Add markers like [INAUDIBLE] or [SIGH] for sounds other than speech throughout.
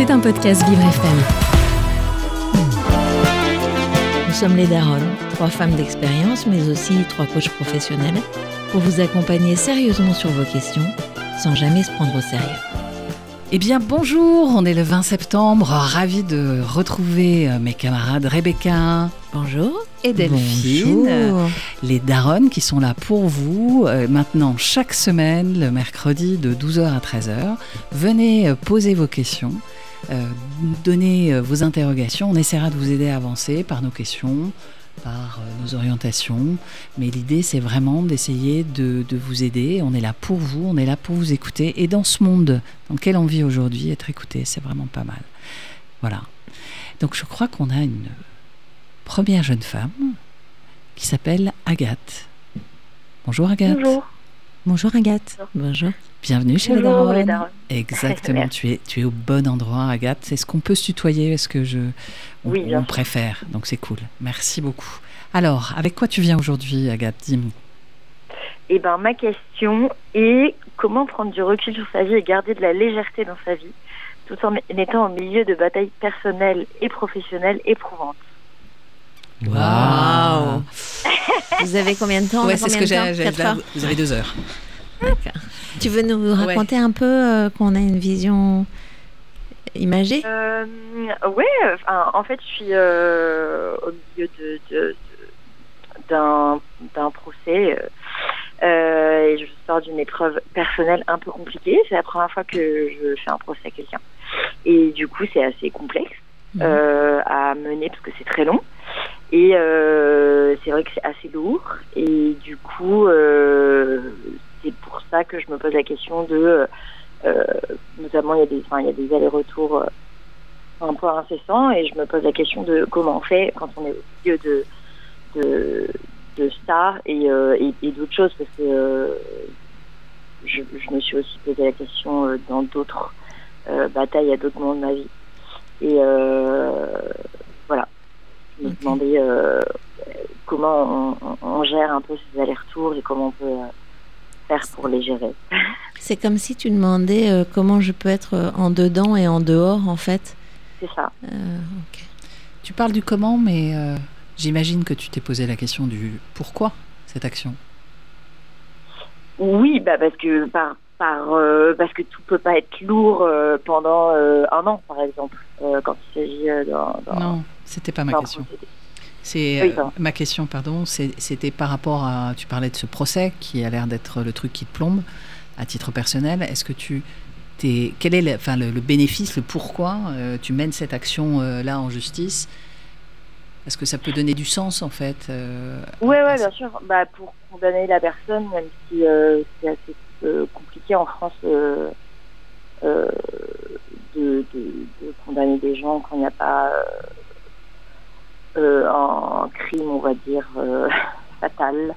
C'est un podcast Vivre FM. Nous sommes les Daronnes, trois femmes d'expérience, mais aussi trois coachs professionnels, pour vous accompagner sérieusement sur vos questions, sans jamais se prendre au sérieux. Eh bien bonjour, on est le 20 septembre, ravi de retrouver euh, mes camarades Rebecca Bonjour. et Delphine, Bonjour. les daronnes qui sont là pour vous euh, maintenant chaque semaine, le mercredi de 12h à 13h. Venez euh, poser vos questions, donner euh, vos interrogations, on essaiera de vous aider à avancer par nos questions, par euh, nos orientations, mais l'idée c'est vraiment d'essayer de, de vous aider. On est là pour vous, on est là pour vous écouter. Et dans ce monde dans lequel on vit aujourd'hui, être écouté, c'est vraiment pas mal. Voilà. Donc je crois qu'on a une première jeune femme qui s'appelle Agathe. Bonjour Agathe. Bonjour. Bonjour Agathe. Bonjour. Bienvenue chez les Daronnes. [LAUGHS] Exactement, tu es, tu es au bon endroit Agathe. Est-ce qu'on peut se tutoyer Est-ce que je... On, Oui, on préfère, donc c'est cool. Merci beaucoup. Alors, avec quoi tu viens aujourd'hui Agathe? Dis-moi. Eh ben, ma question est comment prendre du recul sur sa vie et garder de la légèreté dans sa vie, tout en étant au milieu de batailles personnelles et professionnelles éprouvantes? Waouh. Vous avez combien de temps? Ouais, c'est ce que de j'ai. Vous avez deux heures. Tu veux nous raconter un peu euh, qu'on a une vision imagée? Euh, enfin, en fait, je suis euh, au milieu de, de- de- d'un, d'un procès et je sors d'une épreuve personnelle un peu compliquée. C'est la première fois que je fais un procès à quelqu'un. Et du coup, c'est assez complexe. Euh, à mener parce que c'est très long. Et c'est vrai que c'est assez lourd. Et du coup, euh, que je me pose la question de, euh, notamment il y a des, enfin, il y a des allers-retours euh, un peu incessants, et je me pose la question de comment on fait quand on est au milieu de de, de ça et, euh, et, et d'autres choses, parce que euh, je, je me suis aussi posé la question euh, dans d'autres euh, batailles à d'autres moments de ma vie. Et euh, voilà, je me demandais euh, comment on, on- on gère un peu ces allers-retours et comment on peut euh, faire pour les gérer. C'est comme si tu demandais euh, comment je peux être euh, en dedans et en dehors, en fait. C'est ça. Euh. Tu parles du comment, mais euh, j'imagine que tu t'es posé la question du pourquoi cette action. Oui, bah parce que par par euh, parce que tout peut pas être lourd euh, pendant euh, un an, par exemple, euh, quand il s'agit euh, d'un Non, c'était pas ma question. procédé. C'est Oui, euh, ma question, pardon. C'était par rapport à. Tu parlais de ce procès qui a l'air d'être le truc qui te plombe à titre personnel. Est-ce que tu t'es quel est le, enfin, le, le bénéfice, le pourquoi euh, tu mènes cette action euh, là en justice? Est-ce que ça peut donner du sens en fait euh, Ouais, à- ouais, bien sûr. Bah, pour condamner la personne, même si c'est assez compliqué en France de, de, de condamner des gens quand il n'y a pas euh, un crime, on va dire, euh, [LAUGHS] fatal.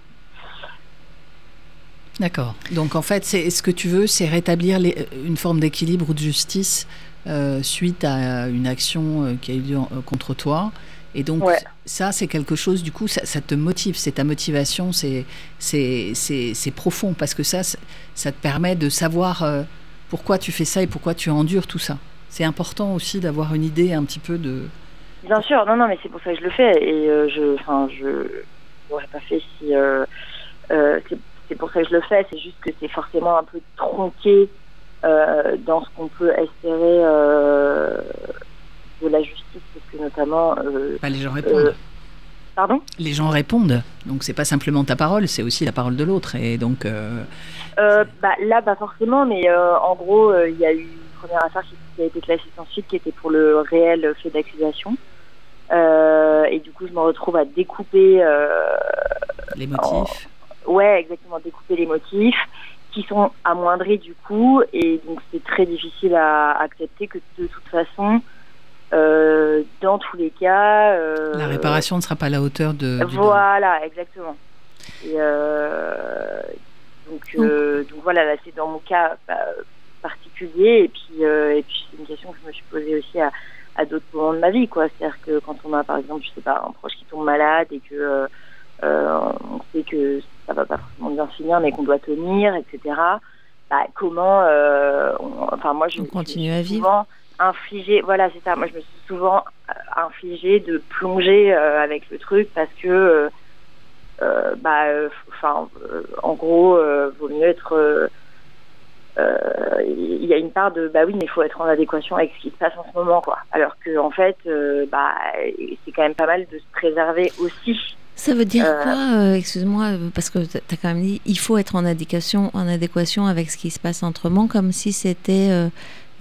D'accord. Donc en fait, c'est ce que tu veux, c'est rétablir les- une forme d'équilibre ou de justice euh, suite à une action euh, qui a eu lieu en- euh, contre toi. Et donc Ouais. ça, c'est quelque chose, du coup, ça, ça te motive, c'est ta motivation, c'est c'est c'est- c'est profond parce que ça, ça te permet de savoir pourquoi tu fais ça et pourquoi tu endures tout ça. C'est important aussi d'avoir une idée un petit peu de... Bien sûr, non, non, mais c'est pour ça que je le fais. Et euh, je, enfin, je l'aurais pas fait si. euh, euh, c'est- pour ça que je le fais. C'est juste que c'est forcément un peu tronqué dans ce qu'on peut espérer de la justice, parce que notamment. Bah, les gens répondent. pardon? Les gens répondent. Donc c'est pas simplement ta parole, c'est aussi la parole de l'autre. Et donc... bah, là, pas forcément, mais en gros, il y a eu une première affaire qui, qui a été classée sans suite, qui était pour le réel fait d'accusation. Euh, et du coup, je me retrouve à découper, euh, les motifs. ouais, exactement, découper les motifs qui sont amoindris du coup, et donc c'est très difficile à accepter que de toute façon, euh, dans tous les cas, La réparation ne sera pas à la hauteur de. du voilà, exactement. Et donc, donc voilà, là c'est dans mon cas bah, particulier et puis et puis c'est une question que je me suis posée aussi à, à d'autres moments de ma vie, quoi. C'est-à-dire que quand on a par exemple, je sais pas, un proche qui tombe malade et que euh, euh, on sait que ça va pas forcément bien finir, mais qu'on doit tenir, etc. Bah, comment, euh, on- enfin moi je On je continue suis à vivre. souvent infligé, voilà, c'est ça. Moi, je me suis souvent infligé de plonger avec le truc parce que, bah, enfin, en gros, vaut mieux être il y a une part de bah oui mais il faut être en adéquation avec ce qui se passe en ce moment quoi. Alors que en fait bah c'est quand même pas mal de se préserver aussi. Ça veut dire quoi, euh, excuse-moi, parce que tu as quand même dit, il faut être en adéquation, en adéquation avec ce qui se passe autrement, comme si c'était euh,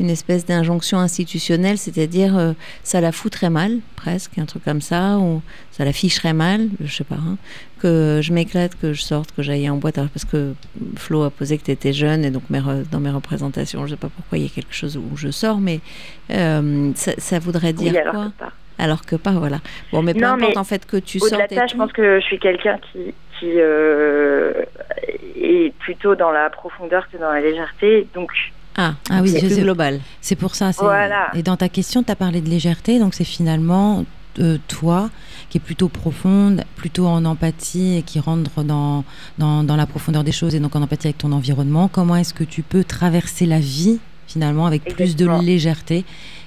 une espèce d'injonction institutionnelle, c'est-à-dire euh, ça la foutrait mal, presque, un truc comme ça, ou ça la ficherait mal, je sais pas, hein, que je m'éclate, que je sorte, que j'aille en boîte, parce que Flo a posé que tu étais jeune, et donc mes dans mes représentations, je sais pas pourquoi il y a quelque chose où je sors, mais ça, ça, voudrait dire quoi alors que pas, voilà. Bon, mais peu importe en fait que tu sortes. Au-delà de ça, je pense que je suis quelqu'un qui, qui euh, est plutôt dans la profondeur que dans la légèreté, donc. Ah, ah oui, c'est global. C'est pour ça. Voilà. Et dans ta question, tu as parlé de légèreté, donc c'est finalement euh, toi qui est plutôt profonde, plutôt en empathie et qui rentre dans, dans, dans, la profondeur des choses et donc en empathie avec ton environnement. Comment est-ce que tu peux traverser la vie finalement avec plus de légèreté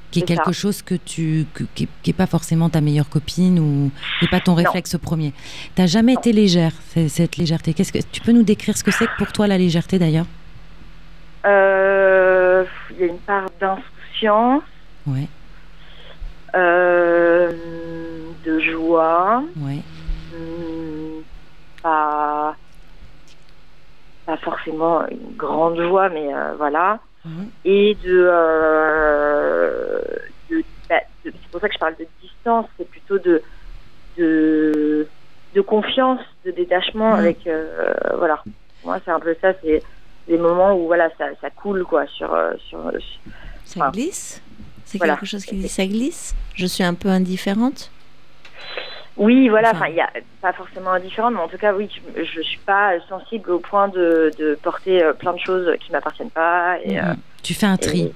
qui est, quelque chose que tu qui, est pas forcément ta meilleure copine ou n'est pas ton réflexe premier. Tu n'as jamais été légère cette légèreté. Qu'est-ce que tu peux nous décrire ce que c'est pour toi la légèreté d'ailleurs? euh, Il y a une part d'insouciance. Ouais. Euh, de joie. Ouais. Hmm, pas pas forcément une grande joie, mais euh, voilà. Et euh, bah, de, c'est pour ça que je parle de distance, c'est plutôt de, de, de confiance, de détachement avec, euh, voilà. Moi, c'est un peu ça, c'est des moments où, voilà, ça, ça coule, quoi, sur, euh, sur, ça glisse C'est quelque chose qui dit ça glisse Je suis un peu indifférente oui, voilà, enfin, il n'y a pas forcément indifférente, mais en tout cas, oui, je ne suis pas sensible au point de, de porter euh, plein de choses qui ne m'appartiennent pas. Et, mhm. euh, tu fais un tri.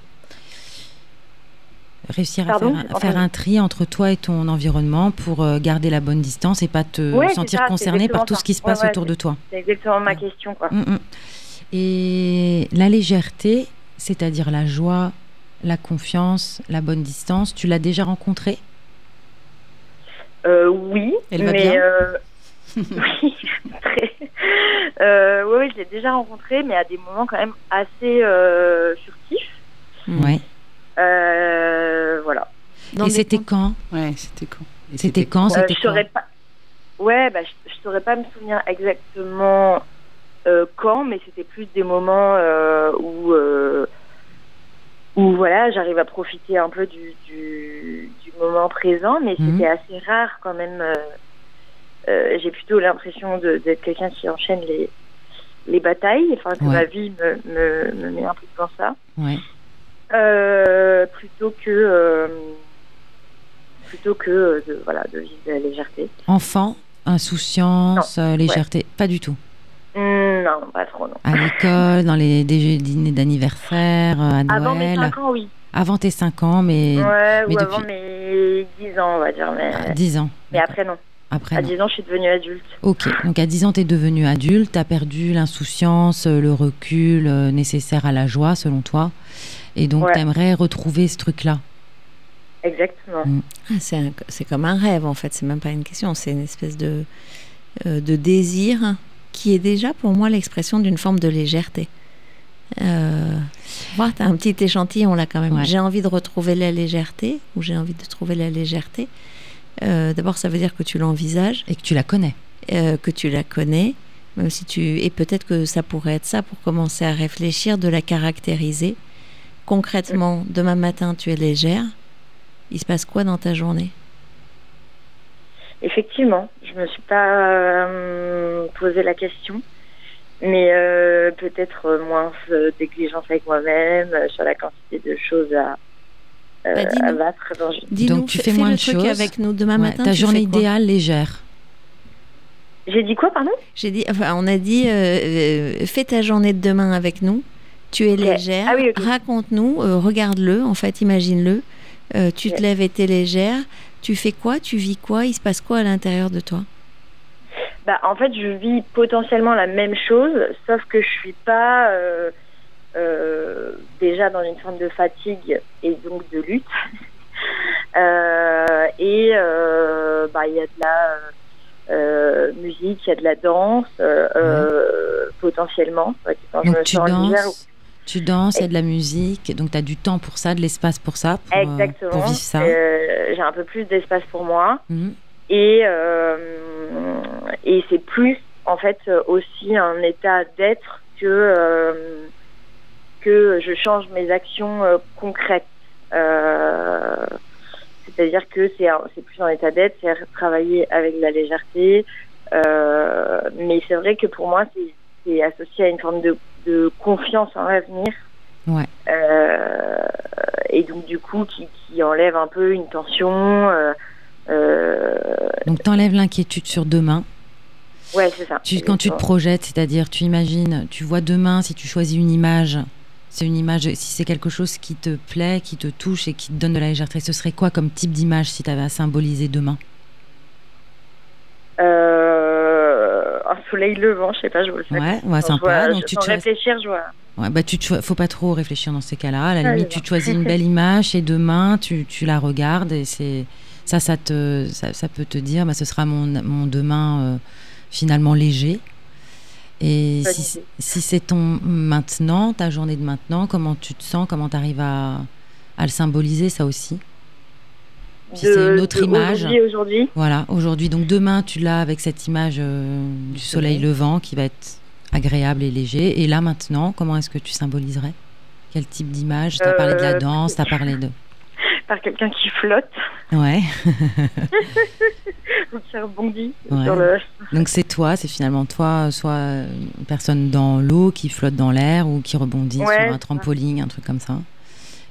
Réussir à faire, un, tri entre toi et ton environnement pour euh, garder la bonne distance et pas te sentir concerné par tout ce qui se passe autour de toi. C'est exactement ma question. Quoi. Mm, mm. Et la légèreté, c'est-à-dire la joie, la confiance, la bonne distance, tu l'as déjà rencontrée? Euh, oui, Elle va mais bien? euh, [LAUGHS] oui, très. Euh, oui, oui, je l'ai déjà rencontré, mais à des moments quand même assez euh, furtifs. Ouais. Euh, voilà. Et c'était quand? Ouais, c'était quand C'était quand? Euh, C'était quand? pas... Ouais, bah, je, ne saurais pas me souvenir exactement quand, mais c'était plus des moments où où voilà, j'arrive à profiter un peu du, du, du moment présent, mais mhm. c'était assez rare quand même. Euh, euh, j'ai plutôt l'impression d'être quelqu'un qui enchaîne les, les batailles, enfin que ma vie me, me, me, met un peu dans ça. Ouais. Euh, plutôt que plutôt que de, voilà de vivre de la légèreté. Enfant, insouciance, légèreté, pas du tout. Mmh, non, pas trop, non. À l'école, dans les dîners d'anniversaire, à Noël Avant mes 5 ans, oui. Avant tes 5 ans, mais. Ouais, ou avant mes 10 ans, on va dire. Mais... 10 ans. Mais après, non. Après, à 10 ans, je suis devenue adulte. Ok, donc à 10 ans, tu es devenue adulte, tu as perdu l'insouciance, le recul euh, nécessaire à la joie, selon toi. Et donc, tu aimerais retrouver ce truc-là. Exactement. Mm. Ah, c'est comme un rêve, en fait. C'est même pas une question. C'est une espèce de, euh, de désir qui est déjà pour moi l'expression d'une forme de légèreté. Euh, tu as un petit échantillon là quand même. J'ai envie de retrouver la légèreté, ou j'ai envie de trouver la légèreté. Euh, d'abord, ça veut dire que tu l'envisages. Et que tu la connais. Euh, que tu la connais. Même si tu... Et peut-être que ça pourrait être ça pour commencer à réfléchir, de la caractériser. Concrètement, demain matin, tu es légère. Il se passe quoi dans ta journée? Effectivement, je me suis pas euh, posé la question, mais euh, peut-être moins d'exigence avec moi-même euh, sur la quantité de choses à, bah, à battre dans Donc tu fais, moins de choses avec nous demain matin. Ta journée idéale légère. J'ai dit quoi, pardon? J'ai dit, enfin, on a dit, fais ta journée de demain avec nous. Tu es légère. Ah Raconte-nous, regarde-le, en fait, imagine-le. tu te lèves et es légère. Tu fais quoi? Tu vis quoi? Il se passe quoi à l'intérieur de toi? Bah, En fait, je vis potentiellement la même chose, sauf que je suis pas euh, déjà dans une forme de fatigue et donc de lutte. [LAUGHS] et bah, il y a de la musique, il y a de la danse, potentiellement. donc tu danses tu danses, il y a de la musique, donc tu as du temps pour ça, de l'espace pour ça, pour, Exactement. pour vivre ça. J'ai un peu plus d'espace pour moi. Mhm. Et, et c'est plus, en fait, aussi un état d'être que que je change mes actions euh, concrètes. Euh, c'est-à-dire que c'est c'est plus en état d'être, c'est travailler avec la légèreté. Euh, mais c'est vrai que pour moi, c'est associé à une forme de, de confiance en l'avenir. Ouais. et donc du coup, qui, qui, enlève un peu une tension. donc t'enlèves l'inquiétude sur demain. Ouais, c'est ça. Tu, quand tu te projettes, c'est-à-dire tu imagines, tu vois demain, si tu choisis une image, c'est une image, si c'est quelque chose qui te plaît, qui te touche et qui te donne de la légèreté, ce serait quoi comme type d'image si tu avais à symboliser demain? Euh, soleil levant, je sais pas, je vois Ouais, ouais, sympa. Donc, tu te réfléchir, je vois. Ouais, bah tu faut pas trop réfléchir dans ces cas-là. À la limite, tu choisis une [LAUGHS] belle image et demain, tu, tu la regardes et c'est ça, ça te, ça, ça, peut te dire, bah, ce sera mon, mon demain euh, finalement léger. Et si, c'est ton maintenant, ta journée de maintenant, comment tu te sens, comment tu arrives à, à, le symboliser, ça aussi? C'est une autre image. Aujourd'hui. Voilà, aujourd'hui. Donc demain, tu l'as avec cette image euh, du soleil levant qui va être agréable et léger. Et là, maintenant, comment est-ce que tu symboliserais? Quel type d'image? Tu as parlé de la euh, danse, tu as parlé de. [LAUGHS] Par quelqu'un qui flotte. Ouais. [LAUGHS] le... Donc c'est toi, c'est finalement toi, soit une personne dans l'eau qui flotte dans l'air ou qui rebondit sur un trampoline, un truc comme ça.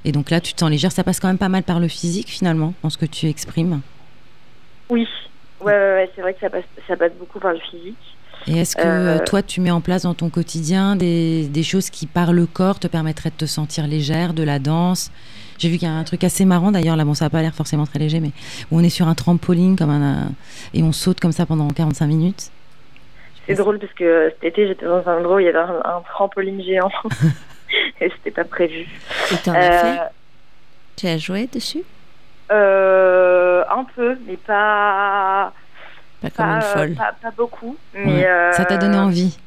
Et donc là, tu te sens légère. Ça passe quand même pas mal par le physique finalement, dans ce que tu exprimes. Oui, ouais, c'est vrai que ça passe, ça passe beaucoup par le physique. Et est-ce que euh, toi, tu mets en place dans ton quotidien des, des, choses qui, par le corps, te permettraient de te sentir légère, de la danse? J'ai vu qu'il y a un truc assez marrant d'ailleurs, là bon ça n'a pas l'air forcément très léger, mais où on est sur un trampoline comme un, et on saute comme ça pendant 45 minutes. C'est drôle parce que cet été j'étais dans un endroit où il y avait un, trampoline géant [LAUGHS] c'était pas prévu. Et t'en as fait euh, Tu as joué dessus euh, Un peu, mais pas. Pas comme une folle. Pas, beaucoup. Mais Ça t'a donné envie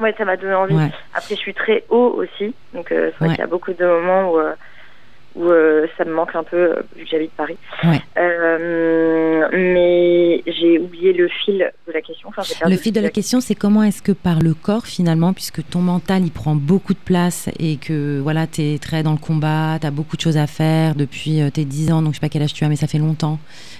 Ouais, ça m'a donné envie. Après, je suis très haut aussi, donc c'est vrai qu'il y a beaucoup de moments où où euh, ça me manque un peu euh, vu que j'habite Paris. Euh, mais j'ai oublié le fil de la question. le fil de la question, c'est comment est-ce que par le corps finalement, puisque ton mental il prend beaucoup de place et que voilà, tu es très dans le combat, tu as beaucoup de choses à faire depuis tes 10 ans, donc je sais pas quel âge tu as, mais ça fait longtemps.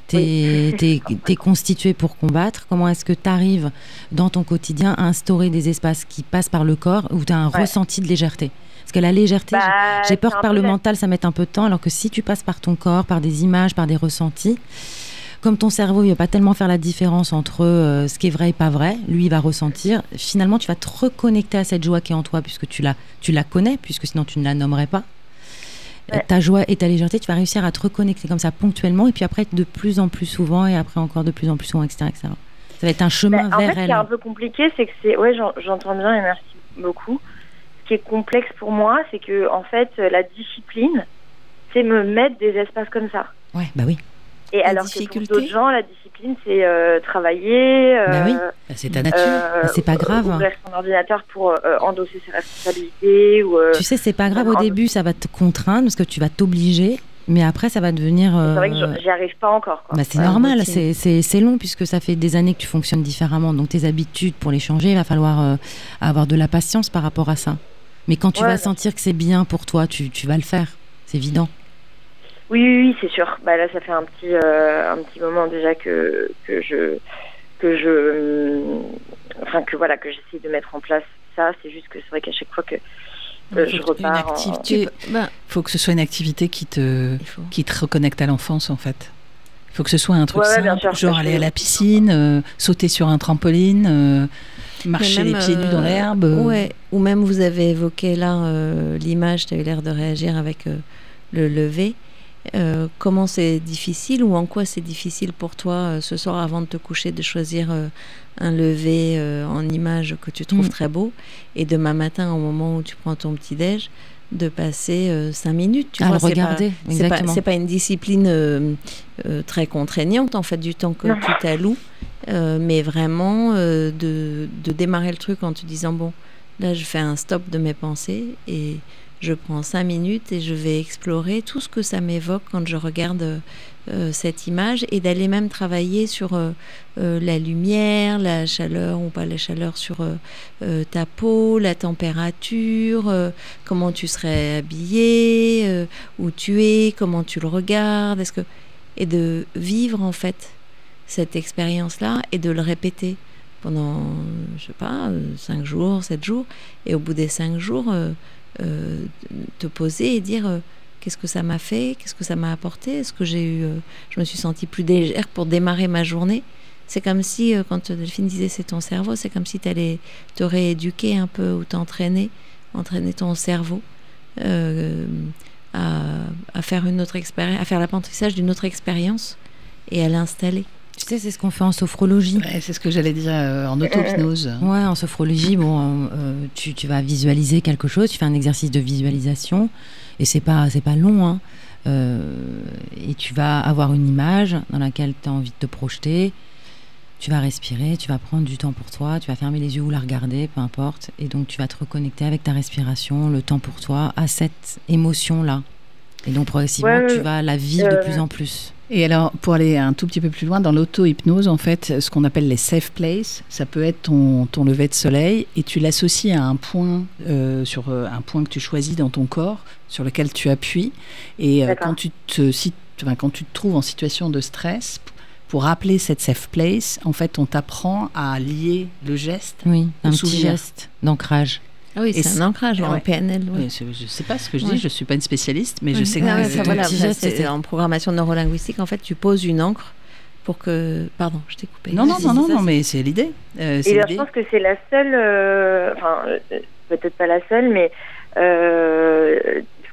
Tu es, [LAUGHS] constitué pour combattre. Comment est-ce que tu arrives dans ton quotidien à instaurer des espaces qui passent par le corps où tu as un ressenti de légèreté? Parce que la légèreté, bah, j'ai peur que par le mental, ça mette un peu de temps, alors que si tu passes par ton corps, par des images, par des ressentis, comme ton cerveau, il va pas tellement faire la différence entre euh, ce qui est vrai et pas vrai, lui, il va ressentir. Finalement, tu vas te reconnecter à cette joie qui est en toi, puisque tu la, tu la connais, puisque sinon tu ne la nommerais pas. Ta joie et ta légèreté, tu vas réussir à te reconnecter comme ça ponctuellement, et puis après de plus en plus souvent, et après encore de plus en plus souvent, etc. Ça va être un chemin bah, vers en fait, Ce qui est un peu compliqué, c'est que c'est. Ouais, j'entends bien et merci beaucoup qui est complexe pour moi, c'est que en fait, la discipline, c'est me mettre des espaces comme ça. Ouais, bah oui. Et alors que pour d'autres gens, la discipline, c'est euh, travailler. Euh, bah oui, bah, c'est ta nature. Euh, c'est pas grave. Ouvrir son ordinateur pour endosser ses responsabilités. Ou, tu sais, c'est pas grave au début, ça va te contraindre parce que tu vas t'obliger. Mais après, ça va devenir. C'est vrai que j'y arrive pas encore. Bah, c'est normal, c'est long puisque ça fait des années que tu fonctionnes différemment. Donc tes habitudes, pour les changer, il va falloir avoir de la patience par rapport à ça. Mais quand tu vas sentir que c'est bien pour toi, tu, tu vas le faire. C'est évident. Oui, oui, c'est sûr. Bah, là, ça fait un petit, euh, un petit moment déjà que, que je. Que je enfin, que voilà, que j'essaie de mettre en place ça. C'est juste que c'est vrai qu'à chaque fois que. Euh, je repars. Il bah, faut que ce soit une activité qui te, qui te reconnecte à l'enfance, en fait. Il faut que ce soit un truc simple, genre aller à la piscine, euh, sauter sur un trampoline, marcher les pieds nus dans euh, l'herbe. Ouais. Ou même vous avez évoqué là euh, l'image, tu as eu l'air de réagir avec euh, le lever. euh, comment c'est difficile ou en quoi c'est difficile pour toi euh, ce soir avant de te coucher de choisir euh, un lever en image que tu trouves mm. très beau et demain matin au moment où tu prends ton petit déj de passer cinq minutes. Tu à vois, regarder. C'est pas, c'est pas, une discipline très contraignante en fait du temps que tu t'alloues, mais vraiment de, de, démarrer le truc en te disant bon là je fais un stop de mes pensées et je prends cinq minutes et je vais explorer tout ce que ça m'évoque quand je regarde euh, cette image et d'aller même travailler sur euh, euh, la lumière, la chaleur ou pas la chaleur sur ta peau, la température, comment tu serais habillé, où tu es, comment tu le regardes, est-ce que et de vivre en fait cette expérience-là et de le répéter pendant, je sais pas, cinq jours, sept jours, et au bout des cinq jours, euh, te poser et dire euh, qu'est-ce que ça m'a fait, qu'est-ce que ça m'a apporté, est-ce que j'ai eu, euh, je me suis sentie plus légère pour démarrer ma journée. C'est comme si, quand Delphine disait c'est ton cerveau, c'est comme si tu allais te rééduquer un peu ou t'entraîner, entraîner ton cerveau à, à faire l'apprentissage d'une autre expérience et à l'installer. Tu sais, c'est ce qu'on fait en sophrologie. c'est ce que j'allais dire euh, en auto-hypnose. Ouais, en sophrologie, bon, euh, tu, tu, vas visualiser quelque chose, tu fais un exercice de visualisation, et c'est pas, c'est pas long, hein. Euh, et tu vas avoir une image dans laquelle tu as envie de te projeter. Tu vas respirer, tu vas prendre du temps pour toi, tu vas fermer les yeux ou la regarder, peu importe. Et donc tu vas te reconnecter avec ta respiration, le temps pour toi, à cette émotion-là. Et donc progressivement, tu vas la vivre de plus en plus. Et alors, pour aller un tout petit peu plus loin, dans l'auto-hypnose, en fait, ce qu'on appelle les safe places, ça peut être ton, ton lever de soleil et tu l'associes à un point, euh, sur euh, un point que tu choisis dans ton corps, sur lequel tu appuies. Et euh, quand, tu te, si, enfin, quand tu te trouves en situation de stress, pour rappeler cette safe place, en fait, on t'apprend à lier le geste. Oui, un petit geste d'ancrage. Ah oui, c'est un ancrage en PNL. je ne sais pas ce que je dis, je ne suis pas une spécialiste, mais je sais que c'est en programmation neurolinguistique, en fait, tu poses une encre pour que. Pardon, je t'ai coupé. Non, non, non, non, non, mais c'est l'idée. Euh, Et je pense que c'est la seule, euh, enfin, euh, peut-être pas la seule, mais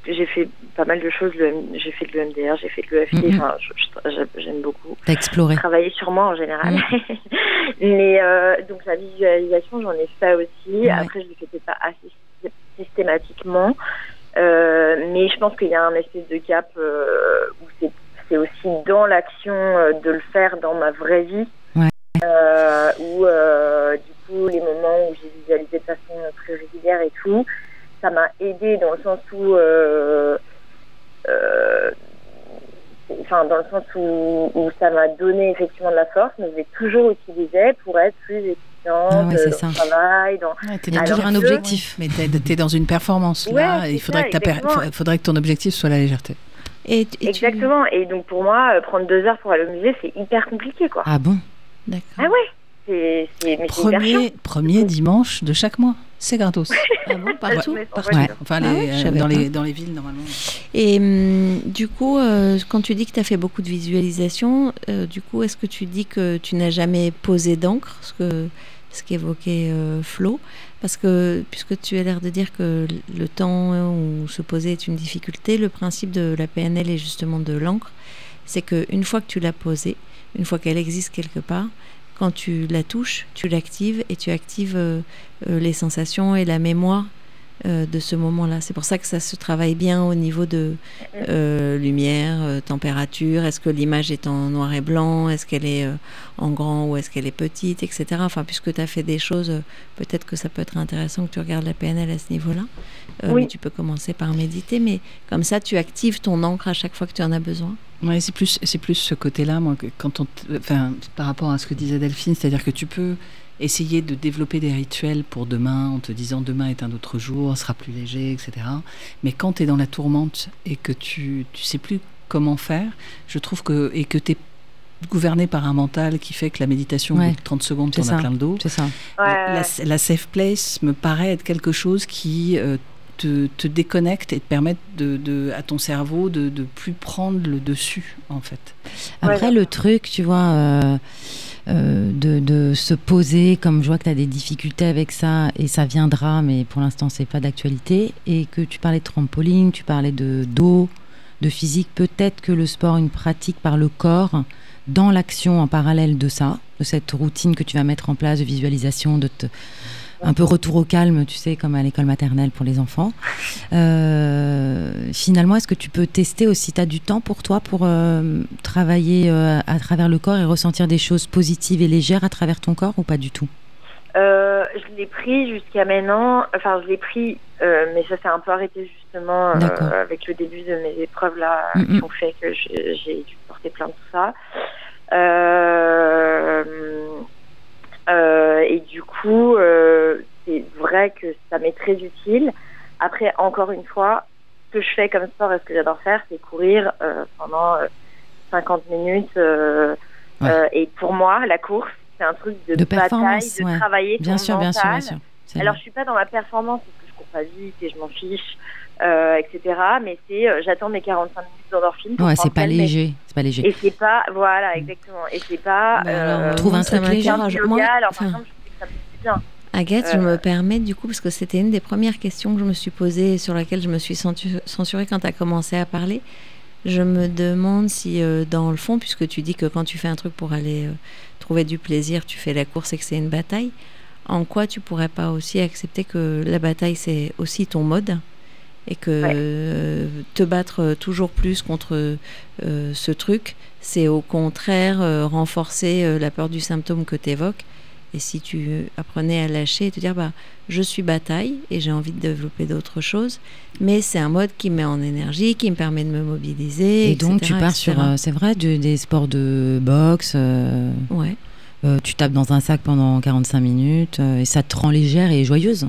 j'ai fait pas mal de choses. J'ai fait de l'EMDR, j'ai fait de l'EFT. Mm-hmm. j'aime beaucoup. T'as exploré. Travailler sur moi en général. Mm. [LAUGHS] Mais euh, donc la visualisation, j'en ai fait aussi. Après, je ne le faisais pas assez systématiquement. Euh, mais je pense qu'il y a un espèce de cap euh, où c'est aussi dans l'action de le faire dans ma vraie vie. Ouais. où du coup, les moments où j'ai visualisé de façon très régulière et tout, ça m'a aidé dans le sens où euh, euh, enfin dans le sens où, où ça m'a donné effectivement de la force, mais je l'ai toujours utilisé pour être plus efficiente ah ouais, dans le travail. Dans... Ouais, toujours un objectif, mais tu es, dans une performance. là, il faudrait, ça, que faudrait que ton objectif soit la légèreté. Et, exactement. Et donc pour moi, euh, prendre deux heures pour aller au musée, c'est hyper compliqué, quoi. Ah bon? D'accord. Ah ouais. C'est premier, premier dimanche de chaque mois. C'est gratos. Ah bon, [LAUGHS] partout, partout. Enfin, ah euh, dans, les, dans, les, villes, normalement. Et hum, du coup, euh, quand tu dis que tu as fait beaucoup de visualisation, euh, du coup, est-ce que tu dis que tu n'as jamais posé d'encre, ce que ce qu'évoquait Flo? Parce que, puisque tu as l'air de dire que le temps où se poser est une difficulté, le principe de la PNL est justement de l'encre. C'est qu'une fois que tu l'as posée, une fois qu'elle existe quelque part, quand tu la touches, tu l'actives et tu actives euh, euh, les sensations et la mémoire euh, de ce moment-là. C'est pour ça que ça se travaille bien au niveau de lumière, température. Est-ce que l'image est en noir et blanc? Est-ce qu'elle est en grand ou est-ce qu'elle est petite, etc. Enfin, puisque tu as fait des choses, peut-être que ça peut être intéressant que tu regardes la PNL à ce niveau-là. Oui. tu peux commencer par méditer, mais comme ça, tu actives ton encre à chaque fois que tu en as besoin. Ouais, c'est plus, c'est plus ce côté-là, moi, quand on, enfin, par rapport à ce que disait Delphine, c'est-à-dire que tu peux essayer de développer des rituels pour demain en te disant demain est un autre jour, sera plus léger, etc. Mais quand tu es dans la tourmente et que tu tu sais plus comment faire, je trouve que et que tu es gouverné par un mental qui fait que la méditation, ouais. 30 secondes, tu en as plein le dos. C'est ça. La, la, safe place me paraît être quelque chose qui euh, te, déconnecte et te permettre de, à ton cerveau de, de plus prendre le dessus, en fait. Après, le truc, tu vois, euh, euh, de, de, se poser, comme je vois que tu as des difficultés avec ça, et ça viendra, mais pour l'instant, c'est pas d'actualité, et que tu parlais de trampoline, tu parlais de dos, de physique, peut-être que le sport, une pratique par le corps, dans l'action en parallèle de ça, de cette routine que tu vas mettre en place de visualisation, de te, un peu retour au calme, tu sais, comme à l'école maternelle pour les enfants. Euh, finalement, est-ce que tu peux tester aussi, tu as du temps pour toi pour euh, travailler euh, à travers le corps et ressentir des choses positives et légères à travers ton corps ou pas du tout? Euh, je l'ai pris jusqu'à maintenant. Enfin, je l'ai pris, euh, mais ça s'est un peu arrêté justement euh, avec le début de mes épreuves là, mm -hmm. qui ont fait que j'ai dû porter plainte tout ça. Et du coup, c'est vrai que ça m'est très utile. Après, encore une fois, ce que je fais comme sport et ce que j'adore faire, c'est courir pendant 50 minutes. Ouais. et pour moi, la course, c'est un truc de, de bataille, de ouais. travailler bien sûr, mental. Bien sûr, bien sûr. Alors, je suis pas dans la performance parce que je cours pas vite et je m'en fiche, euh, etc. Mais c'est, euh, j'attends mes 45 minutes d'endorphine. Ouais, c'est pas léger, c'est pas léger. Et c'est pas, voilà, exactement. Et c'est pas. Bah alors, euh, trouve un truc léger. Yoga, moi, alors, par exemple, je sais que ça me fait bien. Agathe, je me permets du coup, parce que c'était une des premières questions que je me suis posée et sur laquelle je me suis censurée quand tu as commencé à parler. Je me demande si, euh, dans le fond, puisque tu dis que quand tu fais un truc pour aller euh, trouver du plaisir, tu fais la course et que c'est une bataille, en quoi tu pourrais pas aussi accepter que la bataille, c'est aussi ton mode? Et que ouais. euh, te battre toujours plus contre ce truc, c'est au contraire renforcer la peur du symptôme que tu évoques. Et si tu apprenais à lâcher et te dire, bah, je suis bataille et j'ai envie de développer d'autres choses, mais c'est un mode qui me met en énergie, qui me permet de me mobiliser. Et etc., donc tu pars etc. sur, euh, c'est vrai, de, des sports de boxe. Euh, ouais. euh, tu tapes dans un sac pendant 45 minutes et ça te rend légère et joyeuse.